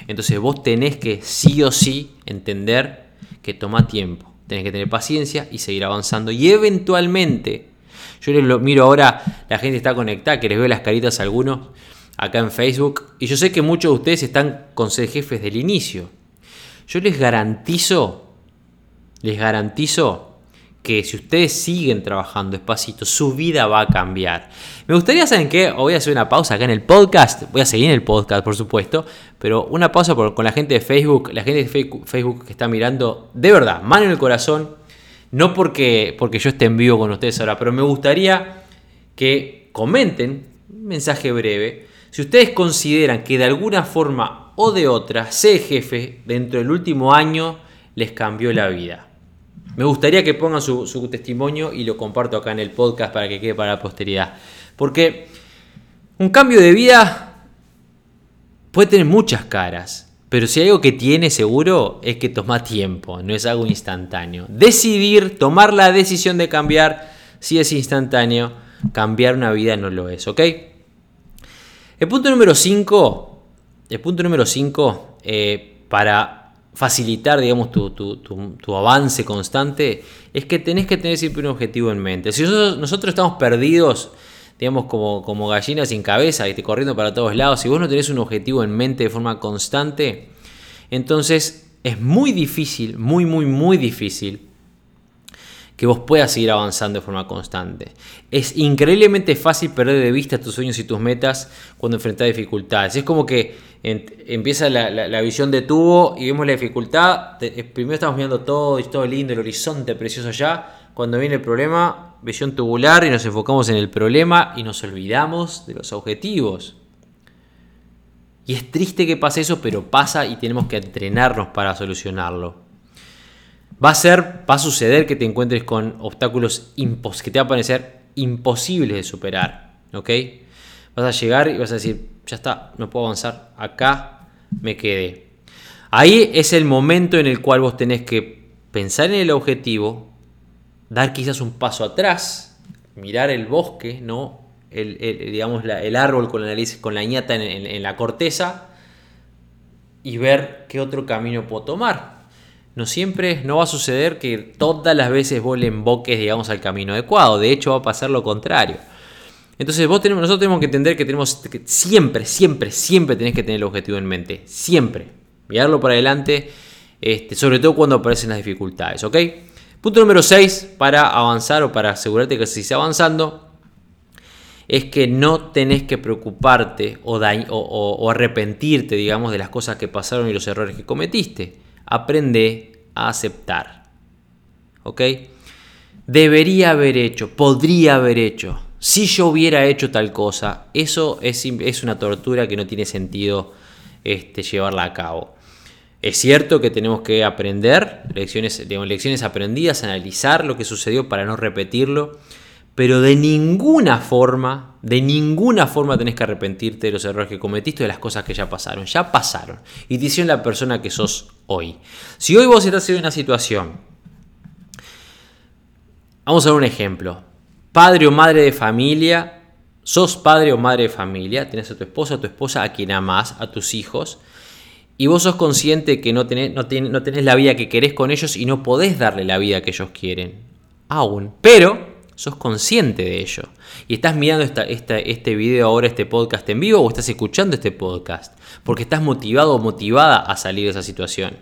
S1: Entonces vos tenés que sí o sí entender que toma tiempo. Tenés que tener paciencia y seguir avanzando. Y eventualmente yo les lo miro ahora, la gente está conectada, que les veo las caritas a algunos acá en Facebook. Y yo sé que muchos de ustedes están con ser jefes del inicio. Yo les garantizo, les garantizo que si ustedes siguen trabajando despacito, su vida va a cambiar. Me gustaría, ¿saben qué? voy a hacer una pausa acá en el podcast. Voy a seguir en el podcast, por supuesto. Pero una pausa con la gente de Facebook. La gente de Facebook que está mirando, de verdad, mano en el corazón no porque, porque yo esté en vivo con ustedes ahora, pero me gustaría que comenten, un mensaje breve, si ustedes consideran que de alguna forma o de otra ser jefe dentro del último año les cambió la vida. Me gustaría que pongan su, testimonio y lo comparto acá en el podcast para que quede para la posteridad. Porque un cambio de vida puede tener muchas caras. Pero si hay algo que tiene seguro es que toma tiempo, no es algo instantáneo. Decidir, tomar la decisión de cambiar, si es instantáneo, cambiar una vida no lo es, ¿ok? El punto número 5, el punto número 5, eh, para facilitar, digamos, tu, avance constante, es que tenés que tener siempre un objetivo en mente. Si nosotros, estamos perdidos, digamos, como, como gallinas sin cabeza, y te corriendo para todos lados, si vos no tenés un objetivo en mente de forma constante, entonces es muy difícil, muy, muy, muy difícil que vos puedas seguir avanzando de forma constante. Es increíblemente fácil perder de vista tus sueños y tus metas cuando enfrentas dificultades. Es como que empieza la, visión de tubo y vemos la dificultad. Eh, primero estamos viendo todo, y todo lindo, el horizonte precioso allá cuando viene el problema, visión tubular y nos enfocamos en el problema y nos olvidamos de los objetivos. Y es triste que pase eso, pero pasa y tenemos que entrenarnos para solucionarlo. Va a ser, va a suceder que te encuentres con obstáculos que te va a parecer imposibles de superar. ¿Ok? Vas a llegar y vas a decir, ya está, no puedo avanzar, acá me quedé. Ahí es el momento en el cual vos tenés que pensar en el objetivo, dar quizás un paso atrás, mirar el bosque, ¿no? El, digamos, el árbol con la nariz, con la ñata en, la corteza y ver qué otro camino puedo tomar. No siempre, no va a suceder que todas las veces vos le emboques, digamos, al camino adecuado. De hecho, va a pasar lo contrario. Entonces, vos tenemos, nosotros tenemos que entender que tenemos que siempre, siempre, siempre tenés que tener el objetivo en mente. Siempre. Mirarlo para adelante, este, sobre todo cuando aparecen las dificultades, ¿ok? Punto número 6 para avanzar o para asegurarte que se esté avanzando es que no tenés que preocuparte o, o, arrepentirte, digamos, de las cosas que pasaron y los errores que cometiste. Aprende a aceptar. ¿Ok? Debería haber hecho, podría haber hecho. Si yo hubiera hecho tal cosa, eso es, una tortura que no tiene sentido este, llevarla a cabo. Es cierto que tenemos que aprender, lecciones, lecciones aprendidas, analizar lo que sucedió para no repetirlo, pero de ninguna forma, de ninguna forma tenés que arrepentirte de los errores que cometiste, de las cosas que ya pasaron. Ya pasaron. Y te hicieron la persona que sos hoy. Si hoy vos estás en una situación, vamos a ver un ejemplo. Padre o madre de familia, sos padre o madre de familia, tenés a tu esposa, a tu esposa, a quien amás, a tus hijos, y vos sos consciente que no tenés, la vida que querés con ellos y no podés darle la vida que ellos quieren. Aún. Pero, sos consciente de ello. Y estás mirando esta, este video ahora, este podcast en vivo, o estás escuchando este podcast, porque estás motivado o motivada a salir de esa situación.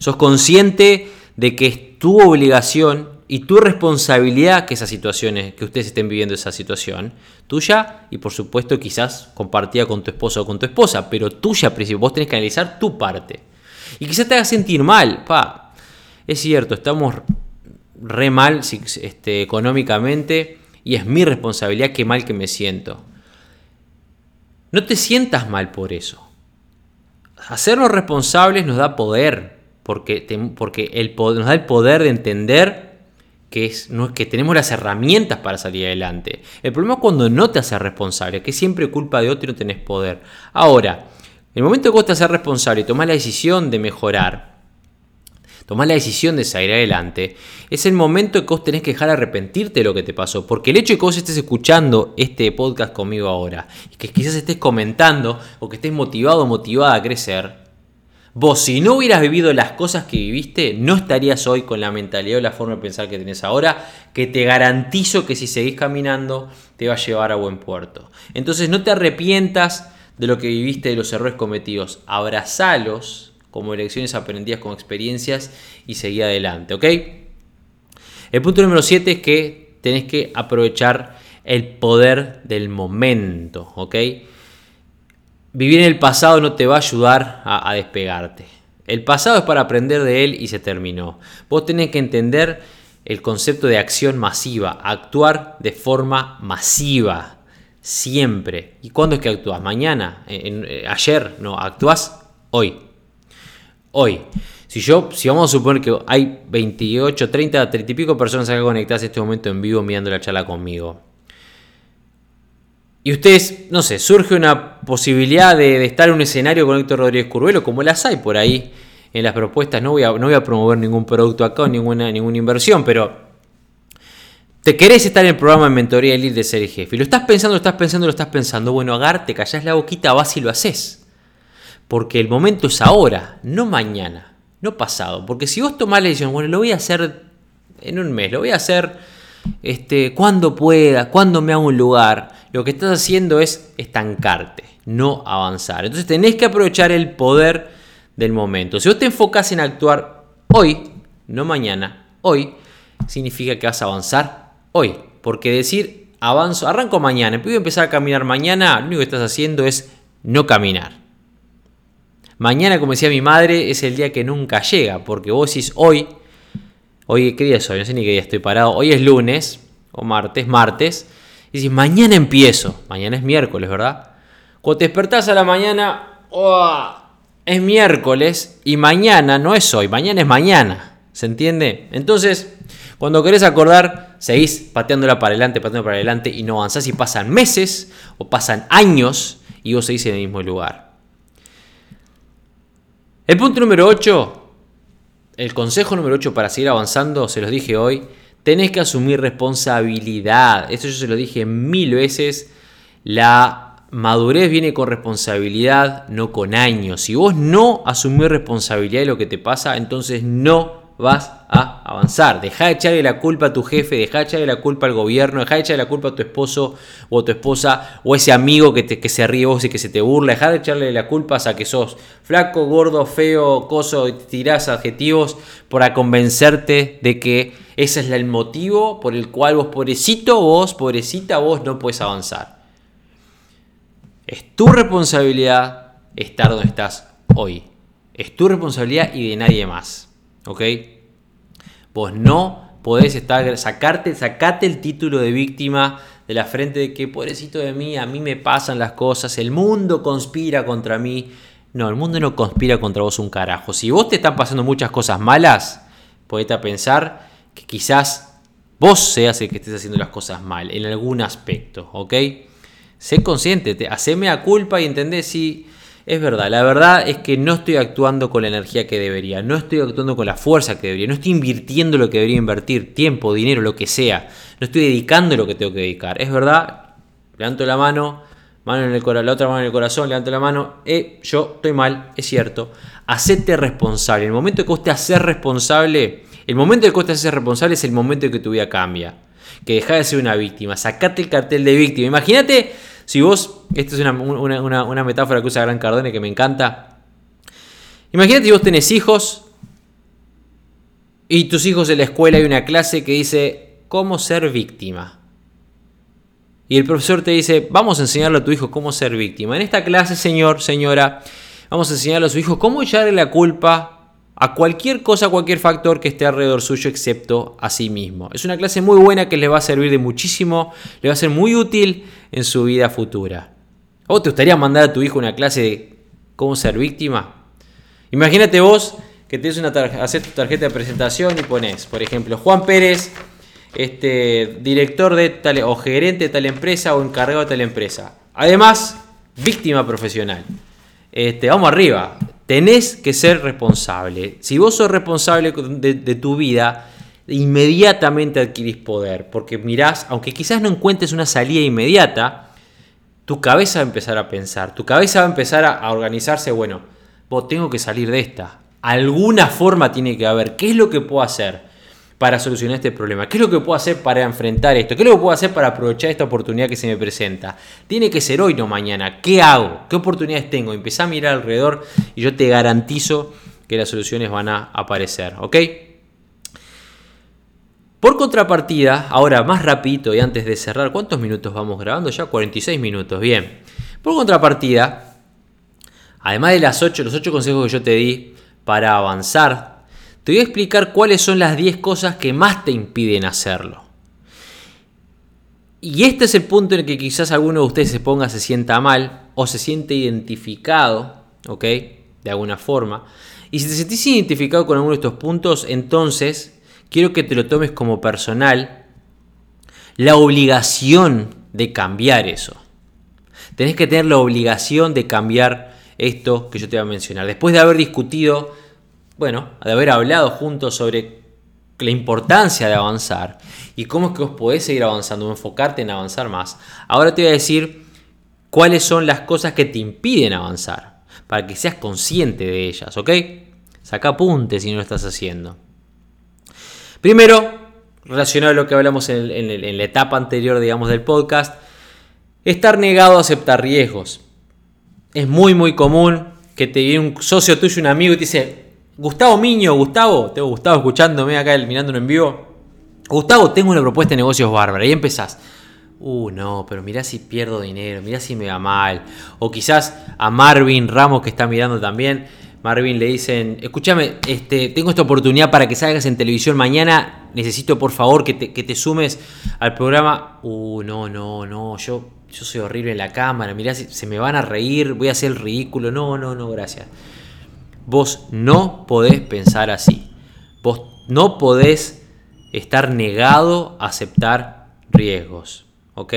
S1: Sos consciente de que es tu obligación y tu responsabilidad que esas situaciones, que ustedes estén viviendo esa situación, tuya y por supuesto quizás compartida con tu esposo o con tu esposa, pero tuya principio, vos tenés que analizar tu parte. Y quizás te haga sentir mal, pa, es cierto, estamos re mal este, económicamente y es mi responsabilidad qué mal que me siento. No te sientas mal por eso. Hacernos responsables nos da poder, porque, porque el, nos da el poder de entender que, es, no, que tenemos las herramientas para salir adelante. El problema es cuando no te haces responsable, que es siempre culpa de otro y no tenés poder. Ahora, el momento que vos te haces responsable y tomás la decisión de mejorar, tomás la decisión de salir adelante, es el momento que vos tenés que dejar de arrepentirte de lo que te pasó. Porque el hecho de que vos estés escuchando este podcast conmigo ahora, y que quizás estés comentando o que estés motivado o motivada a crecer, vos si no hubieras vivido las cosas que viviste, no estarías hoy con la mentalidad o la forma de pensar que tenés ahora, que te garantizo que si seguís caminando te va a llevar a buen puerto. Entonces no te arrepientas de lo que viviste, de los errores cometidos, abrazalos como lecciones aprendidas con experiencias y seguir adelante, ¿ok? El punto número 7 es que tenés que aprovechar el poder del momento, ¿ok? Vivir en el pasado no te va a ayudar a, despegarte. El pasado es para aprender de él y se terminó. Vos tenés que entender el concepto de acción masiva, actuar de forma masiva, siempre. ¿Y cuándo es que actúas? ¿Mañana? Eh, ¿Ayer? No, actúas hoy hoy. Si yo, si vamos a suponer que hay 28, 30, 30 y pico personas acá conectadas en este momento en vivo mirando la charla conmigo. Y ustedes, no sé, surge una posibilidad de, estar en un escenario con Héctor Rodríguez Curvelo, como las hay por ahí en las propuestas. No voy a, promover ningún producto acá, ninguna, ninguna inversión, pero te querés estar en el programa de mentoría elite de ser jefe. Y lo estás pensando, lo estás pensando, lo estás pensando. Bueno, agarte, callás la boquita, vas y lo haces. Porque el momento es ahora, no mañana, no pasado. Porque si vos tomás la decisión, bueno, lo voy a hacer en un mes, lo voy a hacer este, cuando pueda, cuando me haga un lugar, lo que estás haciendo es estancarte, no avanzar. Entonces tenés que aprovechar el poder del momento. Si vos te enfocas en actuar hoy, no mañana, hoy, significa que vas a avanzar hoy. Porque decir avanzo, arranco mañana, voy a empezar a caminar mañana, lo único que estás haciendo es no caminar. Mañana, como decía mi madre, es el día que nunca llega, porque vos decís hoy, hoy, ¿qué día es hoy? No sé ni qué día estoy parado, hoy es lunes, o martes, martes, y decís, mañana empiezo, mañana es miércoles, ¿verdad? Cuando te despertás a la mañana, oh, es miércoles, y mañana no es hoy, mañana es mañana, ¿se entiende? Entonces, cuando querés acordar, seguís pateándola para adelante, pateándola para adelante, y no avanzás, y pasan meses, o pasan años, y vos seguís en el mismo lugar. El punto número 8, el consejo número 8 para seguir avanzando, se los dije hoy, tenés que asumir responsabilidad. Esto yo se lo dije mil veces. La madurez viene con responsabilidad, no con años. Si vos no asumís responsabilidad de lo que te pasa, entonces no vas a avanzar. Deja de echarle la culpa a tu jefe, deja de echarle la culpa al gobierno, deja de echarle la culpa a tu esposo o a tu esposa o ese amigo que, te, se ríe vos y que se te burla. Deja de echarle la culpa a que sos flaco, gordo, feo, coso, y tirás adjetivos para convencerte de que ese es el motivo por el cual vos, pobrecito, vos, pobrecita, vos no puedes avanzar. Es tu responsabilidad estar donde estás hoy. Es tu responsabilidad y de nadie más. ¿Ok? Vos no podés estar, sacarte, sacate el título de víctima de la frente de que, pobrecito de mí, a mí me pasan las cosas, el mundo conspira contra mí. No, el mundo no conspira contra vos un carajo. Si vos te están pasando muchas cosas malas, podés pensar que quizás vos seas el que estés haciendo las cosas mal en algún aspecto, ¿ok? Sé consciente, te, haceme a culpa y entendés si es verdad, la verdad es que no estoy actuando con la energía que debería, no estoy actuando con la fuerza que debería, no estoy invirtiendo lo que debería invertir, tiempo, dinero, lo que sea, no estoy dedicando lo que tengo que dedicar. Es verdad, levanto la mano, mano en el corazón, la otra mano en el corazón, levanto la mano, eh, yo estoy mal, es cierto. Hacete responsable. El momento que vos te haces responsable, el momento en que vos te haces responsable es el momento en que tu vida cambia. que deja de ser una víctima. Sacate el cartel de víctima. Imagínate si vos, esta es una, una metáfora que usa Gran Cardone que me encanta. Imagínate si vos tenés hijos y tus hijos en la escuela hay una clase que dice cómo ser víctima. Y el profesor te dice, vamos a enseñarle a tu hijo cómo ser víctima. En esta clase, señor, señora, vamos a enseñarle a su hijo cómo echarle la culpa a cualquier cosa, cualquier factor que esté alrededor suyo, excepto a sí mismo. Es una clase muy buena que le va a servir de muchísimo, le va a ser muy útil en su vida futura. ¿O te gustaría mandar a tu hijo una clase de cómo ser víctima? Imagínate vos que tienes una haces tu tarjeta de presentación y pones, por ejemplo, Juan Pérez, este, director de tal o gerente de tal empresa o encargado de tal empresa. Además, víctima profesional. Este, vamos arriba. Tenés que ser responsable. Si vos sos responsable de, tu vida, inmediatamente adquirís poder. Porque mirás, aunque quizás no encuentres una salida inmediata, tu cabeza va a empezar a pensar, tu cabeza va a empezar a, a organizarse, bueno, vos tengo que salir de esta, alguna forma tiene que haber. ¿Qué es lo que puedo hacer para solucionar este problema? ¿Qué es lo que puedo hacer para enfrentar esto? ¿Qué es lo que puedo hacer para aprovechar esta oportunidad que se me presenta? Tiene que ser hoy, no mañana. ¿Qué hago? ¿Qué oportunidades tengo? Empezá a mirar alrededor y yo te garantizo que las soluciones van a aparecer. ¿Ok? Por contrapartida, ahora más rapidito y antes de cerrar, ¿cuántos minutos vamos grabando? Ya 46 minutos, bien. Por contrapartida, además de las 8, los 8 consejos que yo te di, para avanzar, te voy a explicar cuáles son las 10 cosas que más te impiden hacerlo. Y este es el punto en el que quizás alguno de ustedes se ponga, se sienta mal o se siente identificado, ¿ok? De alguna forma. Y si te sentís identificado con alguno de estos puntos, entonces quiero que te lo tomes como personal la obligación de cambiar eso. Tenés que tener la obligación de cambiar esto que yo te voy a mencionar. Después de haber discutido, bueno, de haber hablado juntos sobre la importancia de avanzar y cómo es que vos podés seguir avanzando, enfocarte en avanzar más, ahora te voy a decir cuáles son las cosas que te impiden avanzar, para que seas consciente de ellas, ¿ok? Saca apuntes si no lo estás haciendo. Primero, relacionado a lo que hablamos en, en la etapa anterior, digamos, del podcast, estar negado a aceptar riesgos. Es muy, muy común que te viene un socio tuyo, un amigo, y te dice, Gustavo Miño, Gustavo, tengo Gustavo escuchándome acá, mirándolo en vivo. Gustavo, tengo una propuesta de negocios bárbara. Y empezás. Uh, no, pero mirá si pierdo dinero, mirá si me va mal. O quizás a Marvin Ramos que está mirando también. Marvin le dicen, escúchame, este, tengo esta oportunidad para que salgas en televisión mañana. Necesito por favor que te, sumes al programa. Uh, no, no, no, yo yo soy horrible en la cámara, mirá, se me van a reír, voy a hacer el ridículo. No, no, no, gracias. Vos no podés pensar así. Vos no podés estar negado a aceptar riesgos. ¿Ok?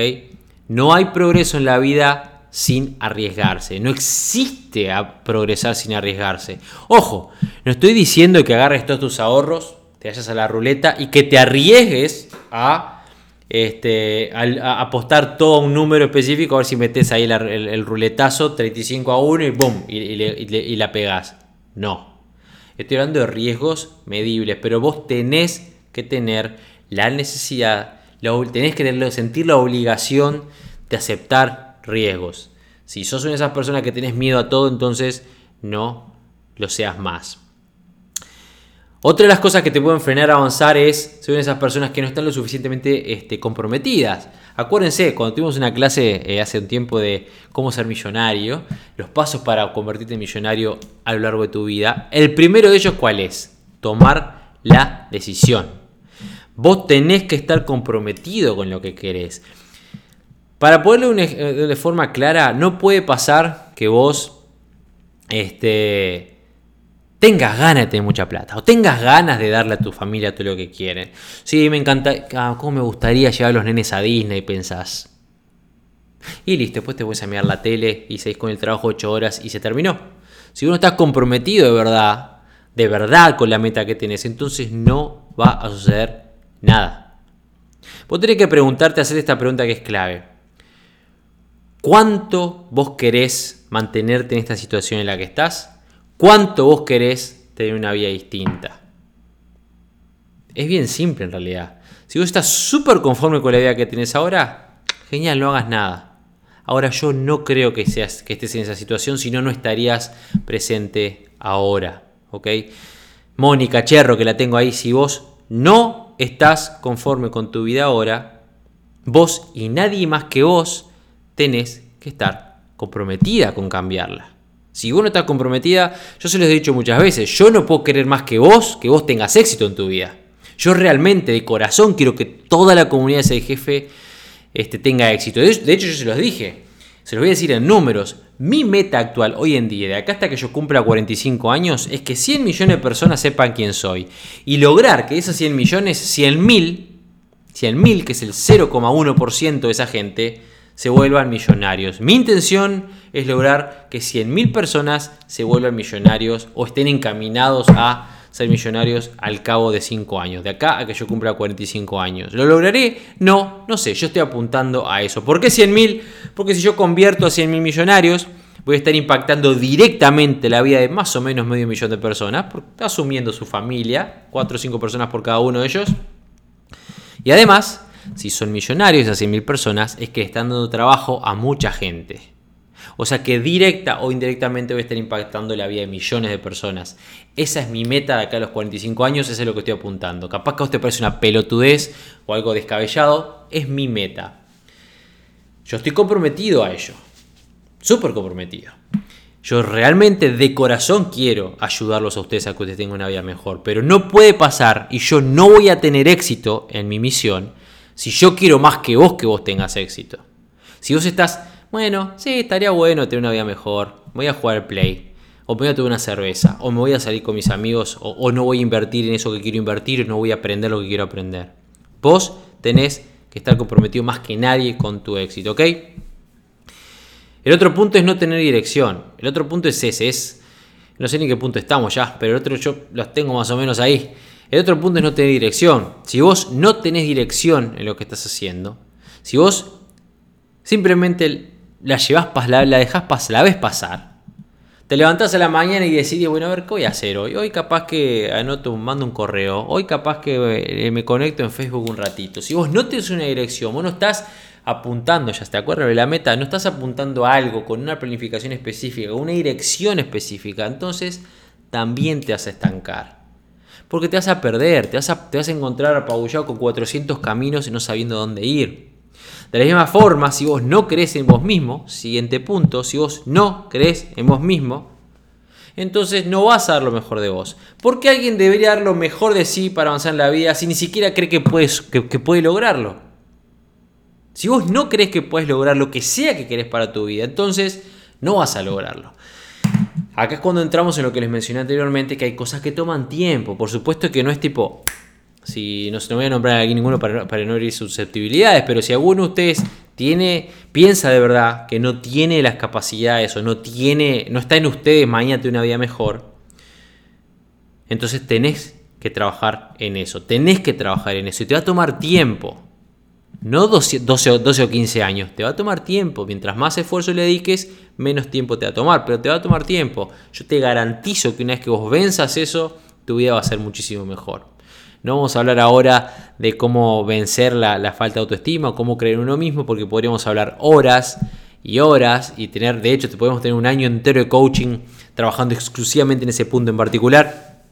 S1: No hay progreso en la vida sin arriesgarse. No existe progresar sin arriesgarse. Ojo, no estoy diciendo que agarres todos tus ahorros, te vayas a la ruleta y que te arriesgues a este, al, apostar todo a un número específico, a ver si metes ahí el, ruletazo 35 a 1 y boom, y, la pegás. No. Estoy hablando de riesgos medibles, pero vos tenés que tener la necesidad, tenés que sentir la obligación de aceptar riesgos. Si sos una de esas personas que tenés miedo a todo, entonces no lo seas más. Otra de las cosas que te pueden frenar a avanzar es, son esas personas que no están lo suficientemente este, comprometidas. Acuérdense, cuando tuvimos una clase eh, hace un tiempo de cómo ser millonario, los pasos para convertirte en millonario a lo largo de tu vida, el primero de ellos cuál es? Tomar la decisión. Vos tenés que estar comprometido con lo que querés. Para ponerlo de forma clara, no puede pasar que vos este, tengas ganas de tener mucha plata o tengas ganas de darle a tu familia todo lo que quieren. Sí, me encanta, ah, cómo me gustaría llevar a los nenes a Disney, pensás. Y listo, después te voy a mirar la tele y seguís con el trabajo 8 horas y se terminó. Si uno está comprometido de verdad, de verdad con la meta que tienes, entonces no va a suceder nada. Vos tenés que preguntarte, hacer esta pregunta que es clave. ¿Cuánto vos querés mantenerte en esta situación en la que estás? ¿Cuánto vos querés tener una vida distinta? Es bien simple en realidad. Si vos estás súper conforme con la vida que tenés ahora, genial, no hagas nada. Ahora yo no creo que, seas, que estés en esa situación, si no, no estarías presente ahora. ¿Ok? Mónica Cherro, que la tengo ahí, si vos no estás conforme con tu vida ahora, vos y nadie más que vos tenés que estar comprometida con cambiarla. Si vos no estás comprometida, yo se los he dicho muchas veces, yo no puedo querer más que vos que vos tengas éxito en tu vida. Yo realmente de corazón quiero que toda la comunidad de ese jefe este, tenga éxito. De hecho, yo se los dije, se los voy a decir en números. Mi meta actual hoy en día, de acá hasta que yo cumpla 45 años, es que 100 millones de personas sepan quién soy. Y lograr que esas 100 millones, 100 mil, 100 mil, que es el 0,1% de esa gente, se vuelvan millonarios. Mi intención es lograr que 100.000 personas se vuelvan millonarios o estén encaminados a ser millonarios al cabo de 5 años, de acá a que yo cumpla 45 años. ¿Lo lograré? No, no sé, yo estoy apuntando a eso. ¿Por qué 100.000? Porque si yo convierto a 100.000 millonarios, voy a estar impactando directamente la vida de más o menos medio millón de personas, asumiendo su familia, 4 o 5 personas por cada uno de ellos. Y además, si son millonarios esas 100.000 personas, es que están dando trabajo a mucha gente. O sea que directa o indirectamente voy a estar impactando la vida de millones de personas. Esa es mi meta de acá a los 45 años, eso es lo que estoy apuntando. Capaz que a usted parece una pelotudez o algo descabellado, es mi meta. Yo estoy comprometido a ello. Súper comprometido. Yo realmente de corazón quiero ayudarlos a ustedes a que ustedes tengan una vida mejor. Pero no puede pasar y yo no voy a tener éxito en mi misión si yo quiero más que vos que vos tengas éxito. Si vos estás, bueno, sí, estaría bueno tener una vida mejor, voy a jugar play, o me voy a tomar una cerveza, o me voy a salir con mis amigos, o, no voy a invertir en eso que quiero invertir, o no voy a aprender lo que quiero aprender. Vos tenés que estar comprometido más que nadie con tu éxito, ¿ok? El otro punto es no tener dirección. El otro punto es ese, es... No sé ni qué punto estamos ya, pero el otro yo los tengo más o menos ahí. El otro punto es no tener dirección. Si vos no tenés dirección en lo que estás haciendo, si vos simplemente la llevas, la, la dejás pasar, la ves pasar, te levantás a la mañana y decidís, bueno, a ver, ¿qué voy a hacer hoy? Hoy capaz que anoto, mando un correo, hoy capaz que eh, me conecto en Facebook un ratito. Si vos no tenés una dirección, vos no estás apuntando, ya te acuerdas de la meta, no estás apuntando a algo con una planificación específica, una dirección específica, entonces también te a estancar. Porque te vas a perder, te vas a, te vas a encontrar apabullado con 400 caminos y no sabiendo dónde ir. De la misma forma, si vos no crees en vos mismo, siguiente punto, si vos no crees en vos mismo, entonces no vas a dar lo mejor de vos. ¿Por qué alguien debería dar lo mejor de sí para avanzar en la vida si ni siquiera cree que, puedes, que, que puede lograrlo? Si vos no crees que puedes lograr lo que sea que querés para tu vida, entonces no vas a lograrlo. Acá es cuando entramos en lo que les mencioné anteriormente, que hay cosas que toman tiempo. Por supuesto que no es tipo, si no, se no voy a nombrar aquí ninguno para, para no herir susceptibilidades, pero si alguno de ustedes tiene, piensa de verdad que no tiene las capacidades o no tiene, no está en ustedes mañana una vida mejor, entonces tenés que trabajar en eso, tenés que trabajar en eso y te va a tomar tiempo. No 12, 12, o 15 años, te va a tomar tiempo. Mientras más esfuerzo le dediques, menos tiempo te va a tomar, pero te va a tomar tiempo. Yo te garantizo que una vez que vos venzas eso, tu vida va a ser muchísimo mejor. No vamos a hablar ahora de cómo vencer la, falta de autoestima cómo creer en uno mismo, porque podríamos hablar horas y horas y tener, de hecho, te podemos tener un año entero de coaching trabajando exclusivamente en ese punto en particular.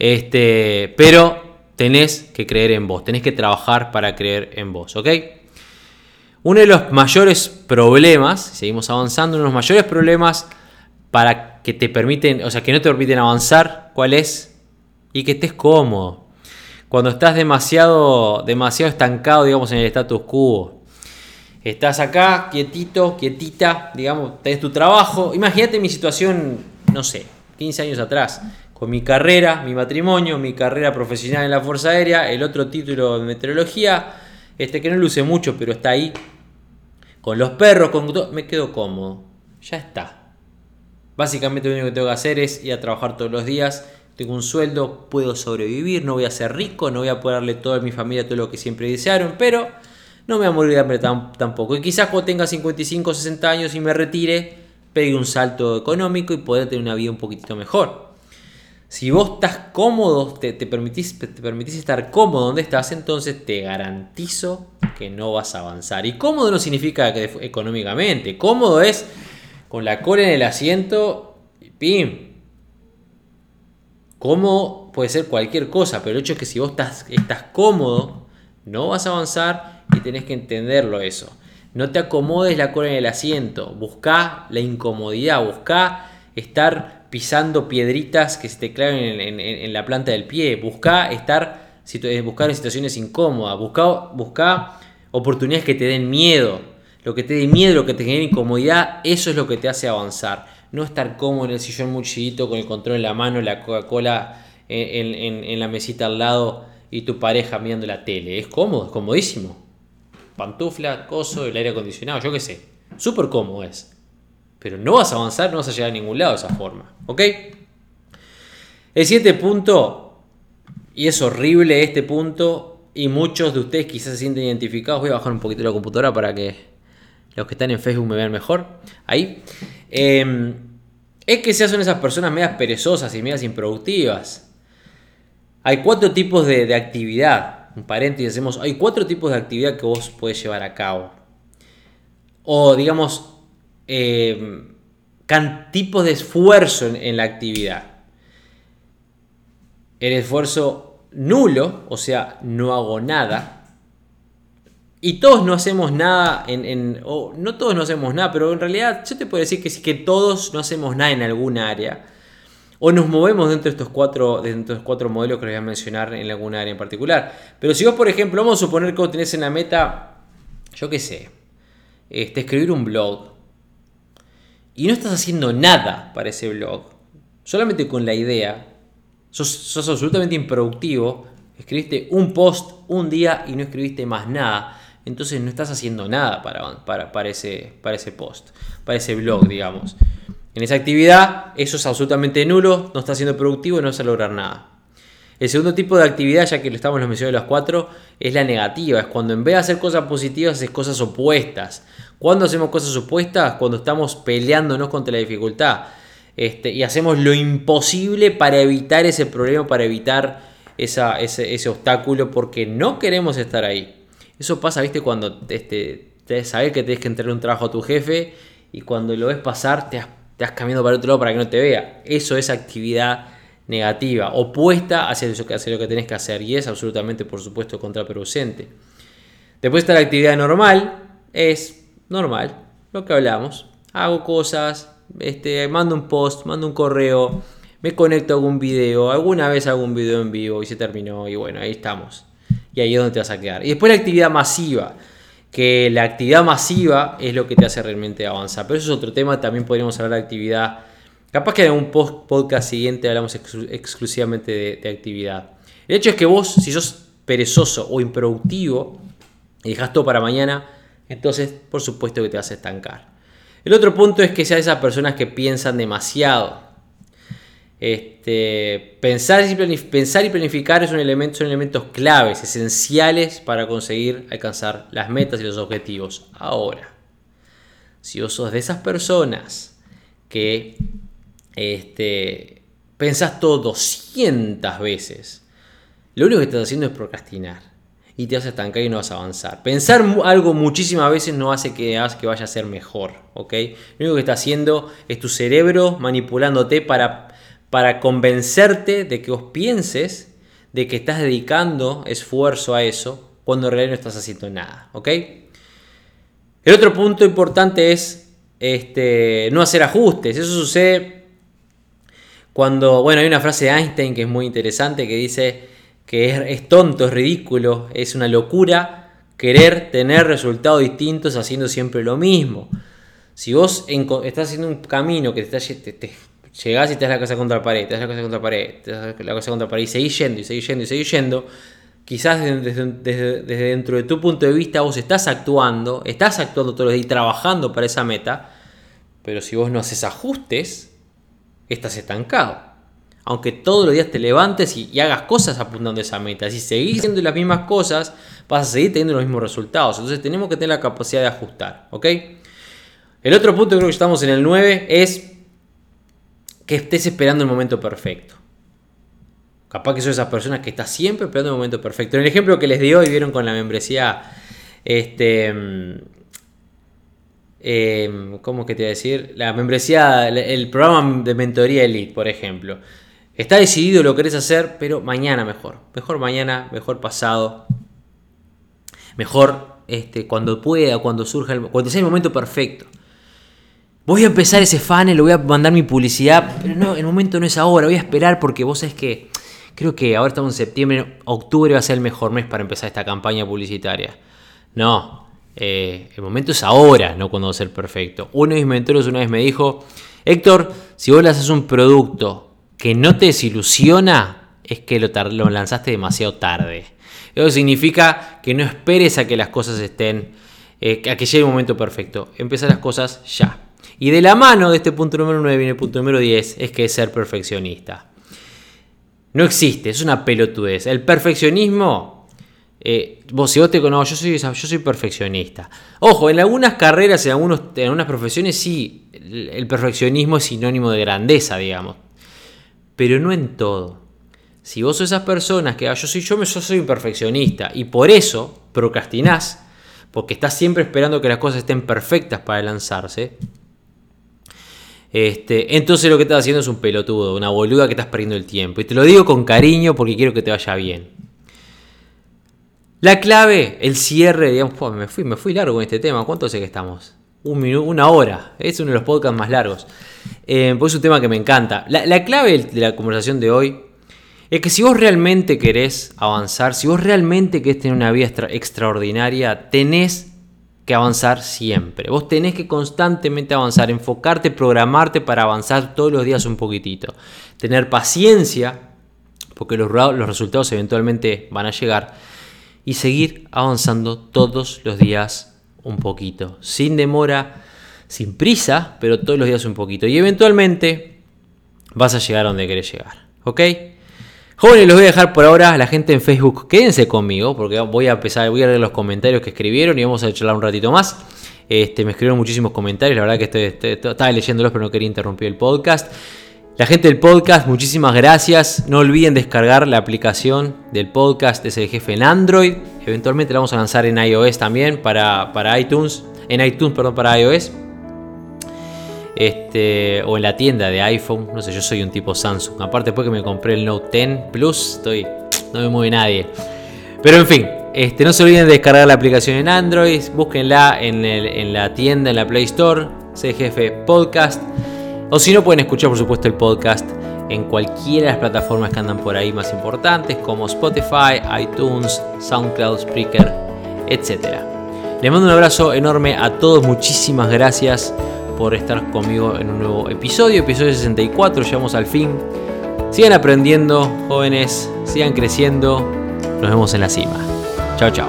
S1: Este, pero tenés que creer en vos, tenés que trabajar para creer en vos, ¿ok? Uno de los mayores problemas, seguimos avanzando, uno de los mayores problemas para que te permiten, o sea, que no te permiten avanzar, ¿cuál es? Y que estés cómodo. Cuando estás demasiado, demasiado estancado, digamos, en el status quo. Estás acá, quietito, quietita, digamos, tenés tu trabajo. Imagínate mi situación, no sé, 15 años atrás con mi carrera, mi matrimonio, mi carrera profesional en la Fuerza Aérea, el otro título de meteorología, este que no luce mucho, pero está ahí, con los perros, con todo, me quedo cómodo, ya está. Básicamente lo único que tengo que hacer es ir a trabajar todos los días, tengo un sueldo, puedo sobrevivir, no voy a ser rico, no voy a poder darle toda a mi familia todo lo que siempre desearon, pero no me voy a morir de hambre tampoco. Y quizás cuando tenga 55 o 60 años y me retire, pegue un salto económico y pueda tener una vida un poquitito mejor. Si vos estás cómodo, te, permitís, te permitís estar cómodo donde estás, entonces te garantizo que no vas a avanzar. Y cómodo no significa que económicamente. Cómodo es con la cola en el asiento y pim. Cómodo puede ser cualquier cosa, pero el hecho es que si vos estás, estás cómodo, no vas a avanzar y tenés que entenderlo eso. No te acomodes la cola en el asiento, busca la incomodidad, busca estar pisando piedritas que se te claven en, la planta del pie, busca estar buscar en situaciones incómodas, busca, busca oportunidades que te den miedo. Lo que te dé miedo, lo que te genere incomodidad, eso es lo que te hace avanzar. No estar cómodo en el sillón muy con el control en la mano, la Coca-Cola en, la mesita al lado y tu pareja mirando la tele. Es cómodo, es comodísimo. Pantufla, coso, el aire acondicionado, yo qué sé. Súper cómodo es. Pero no vas a avanzar, no vas a llegar a ningún lado de esa forma. ¿Ok? El siguiente punto, y es horrible este punto, y muchos de ustedes quizás se sienten identificados. Voy a bajar un poquito la computadora para que los que están en Facebook me vean mejor. Ahí. Em, es que se son esas personas medias perezosas y medias improductivas. Hay cuatro tipos de, actividad. Un paréntesis, hacemos. Hay cuatro tipos de actividad que vos puedes llevar a cabo. O digamos, em, tipos de esfuerzo en la actividad. El esfuerzo nulo, o sea, no hago nada. Y todos no hacemos nada en, o no todos no hacemos nada, pero en realidad yo te puedo decir que sí que todos no hacemos nada en alguna área. O nos movemos dentro de estos cuatro, de estos cuatro modelos que les voy a mencionar en alguna área en particular. Pero si vos, por ejemplo, vamos a suponer que vos tenés en la meta, yo qué sé, este, escribir un blog. Y no estás haciendo nada para ese blog. Solamente con la idea sos, absolutamente improductivo, escribiste un post un día y no escribiste más nada, entonces no estás haciendo nada para, para, para, ese, para ese post, para ese blog, digamos. En esa actividad, eso es absolutamente nulo, no estás siendo productivo y no vas a lograr nada. El segundo tipo de actividad, ya que lo estamos los mencionando los cuatro, es la negativa. Es cuando en vez de hacer cosas positivas, haces cosas opuestas. ¿Cuándo hacemos cosas opuestas? Cuando estamos peleándonos contra la dificultad. Este, y hacemos lo imposible para evitar ese problema, para evitar ese, obstáculo, porque no queremos estar ahí. Eso pasa, viste, cuando este, te sabes que tienes que entregar un trabajo a tu jefe y cuando lo ves pasar te has, te para otro lado para que no te vea. Eso es actividad negativa, opuesta hacia lo, que, lo que tenés que hacer y es absolutamente, por supuesto, contraproducente. Después está la actividad normal, es normal, lo que hablamos. Hago cosas, este, mando un post, mando un correo, me conecto a algún video, alguna vez hago un video en vivo y se terminó y bueno, ahí estamos. Y ahí es donde te vas a quedar. Y después la actividad masiva, que la actividad masiva es lo que te hace realmente avanzar. Pero eso es otro tema, también podríamos hablar de actividad. Capaz que en un podcast siguiente hablamos exclusivamente de, actividad. El hecho es que vos, si sos perezoso o improductivo y dejas todo para mañana, entonces por supuesto que te vas a estancar. El otro punto es que sean esas personas que piensan demasiado. Este, pensar, y pensar y planificar son elementos claves, esenciales para conseguir alcanzar las metas y los objetivos. Ahora, si vos sos de esas personas que este, pensás todo 200 veces, lo único que estás haciendo es procrastinar y te vas a estancar y no vas a avanzar. Pensar algo muchísimas veces no hace que, que vaya a ser mejor, ¿ok? Lo único que está haciendo es tu cerebro manipulándote para, para convencerte de que vos pienses de que estás dedicando esfuerzo a eso cuando en realidad no estás haciendo nada, ¿ok? El otro punto importante es este, no hacer ajustes. Eso sucede cuando, bueno, hay una frase de Einstein que es muy interesante que dice, que es, tonto, es ridículo, es una locura querer tener resultados distintos haciendo siempre lo mismo. Si vos estás haciendo un camino que te, te, llegás y te das la casa contra la pared, te das la casa contra la pared, te das la casa contra la pared y seguís yendo y seguís yendo y seguís yendo, quizás desde, desde, dentro de tu punto de vista vos estás actuando, estás actuando todos los días y trabajando para esa meta, pero si vos no haces ajustes, estás estancado aunque todos los días te levantes y, hagas cosas apuntando a esa meta. Si seguís haciendo las mismas cosas, vas a seguir teniendo los mismos resultados. Entonces tenemos que tener la capacidad de ajustar. ¿ok? El otro punto, creo que estamos en el 9, es que estés esperando el momento perfecto. Capaz que son esas personas que están siempre esperando el momento perfecto. En el ejemplo que les di hoy, vieron con la membresía, este, eh, ¿cómo que te voy a decir? La membresía, el programa de mentoría Elite, por ejemplo. Está decidido lo que querés hacer, pero mañana mejor. Mejor mañana, mejor pasado. Mejor este, cuando pueda, cuando surja, el, cuando sea el momento perfecto. Voy a empezar ese funnel, le voy a mandar mi publicidad, pero no, el momento no es ahora, voy a esperar porque vos sabés que creo que ahora estamos en septiembre, octubre va a ser el mejor mes para empezar esta campaña publicitaria. No, eh, el momento es ahora, no cuando va a ser perfecto. Uno de mis mentores una vez me dijo, Héctor, si vos haces un producto que no te desilusiona, es que lo, lo lanzaste demasiado tarde. Eso significa que no esperes a que las cosas estén, eh, a que llegue el momento perfecto. Empieza las cosas ya. Y de la mano de este punto número 9 viene el punto número 10, es que es ser perfeccionista. No existe, es una pelotudez. El perfeccionismo, eh, vos si vos te conoces, yo soy, yo soy perfeccionista. Ojo, en algunas carreras, en, algunos, en algunas profesiones sí, el perfeccionismo es sinónimo de grandeza, digamos. Pero no en todo. Si vos sos esas personas que ah, yo soy yo, yo soy un perfeccionista y por eso procrastinás, porque estás siempre esperando que las cosas estén perfectas para lanzarse, este, entonces lo que estás haciendo es un pelotudo, una boluda que estás perdiendo el tiempo. Y te lo digo con cariño porque quiero que te vaya bien. La clave, el cierre, digamos, me, fui, me fui largo con este tema. ¿Cuánto sé que estamos? Un minuto, una hora. Es uno de los podcasts más largos. Eh, pues es un tema que me encanta. La, la clave de la conversación de hoy es que si vos realmente querés avanzar, si vos realmente querés tener una vida extraordinaria, tenés que avanzar siempre. Vos tenés que constantemente avanzar, enfocarte, programarte para avanzar todos los días un poquitito. Tener paciencia, porque los resultados eventualmente van a llegar. Y seguir avanzando todos los días un poquito. Sin demora, sin prisa, pero todos los días un poquito. Y eventualmente vas a llegar a donde querés llegar. ¿Ok? Jóvenes, los voy a dejar por ahora la gente en Facebook. Quédense conmigo porque voy a empezar, voy a leer los comentarios que escribieron y vamos a charlar un ratito más. Este, me escribieron muchísimos comentarios, la verdad que estoy, estaba leyéndolos pero no quería interrumpir el podcast. La gente del podcast, muchísimas gracias. No olviden descargar la aplicación del podcast de jefe en Android. Eventualmente la vamos a lanzar en iOS también para, para iTunes. En iTunes, perdón, para iOS este, o en la tienda de iPhone. No sé, yo soy un tipo Samsung. Aparte, después que me compré el Note 10 Plus, estoy, no me mueve nadie. Pero en fin, este, no se olviden de descargar la aplicación en Android. Búsquenla en, en la tienda, en la Play Store. CGF Podcast. O si no, pueden escuchar, por supuesto, el podcast en cualquiera de las plataformas que andan por ahí más importantes, como Spotify, iTunes, SoundCloud, Spreaker, etc. Les mando un abrazo enorme a todos. Muchísimas gracias por estar conmigo en un nuevo episodio, episodio 64, llegamos al fin. Sigan aprendiendo, jóvenes, sigan creciendo. Nos vemos en la cima. Chao, chao.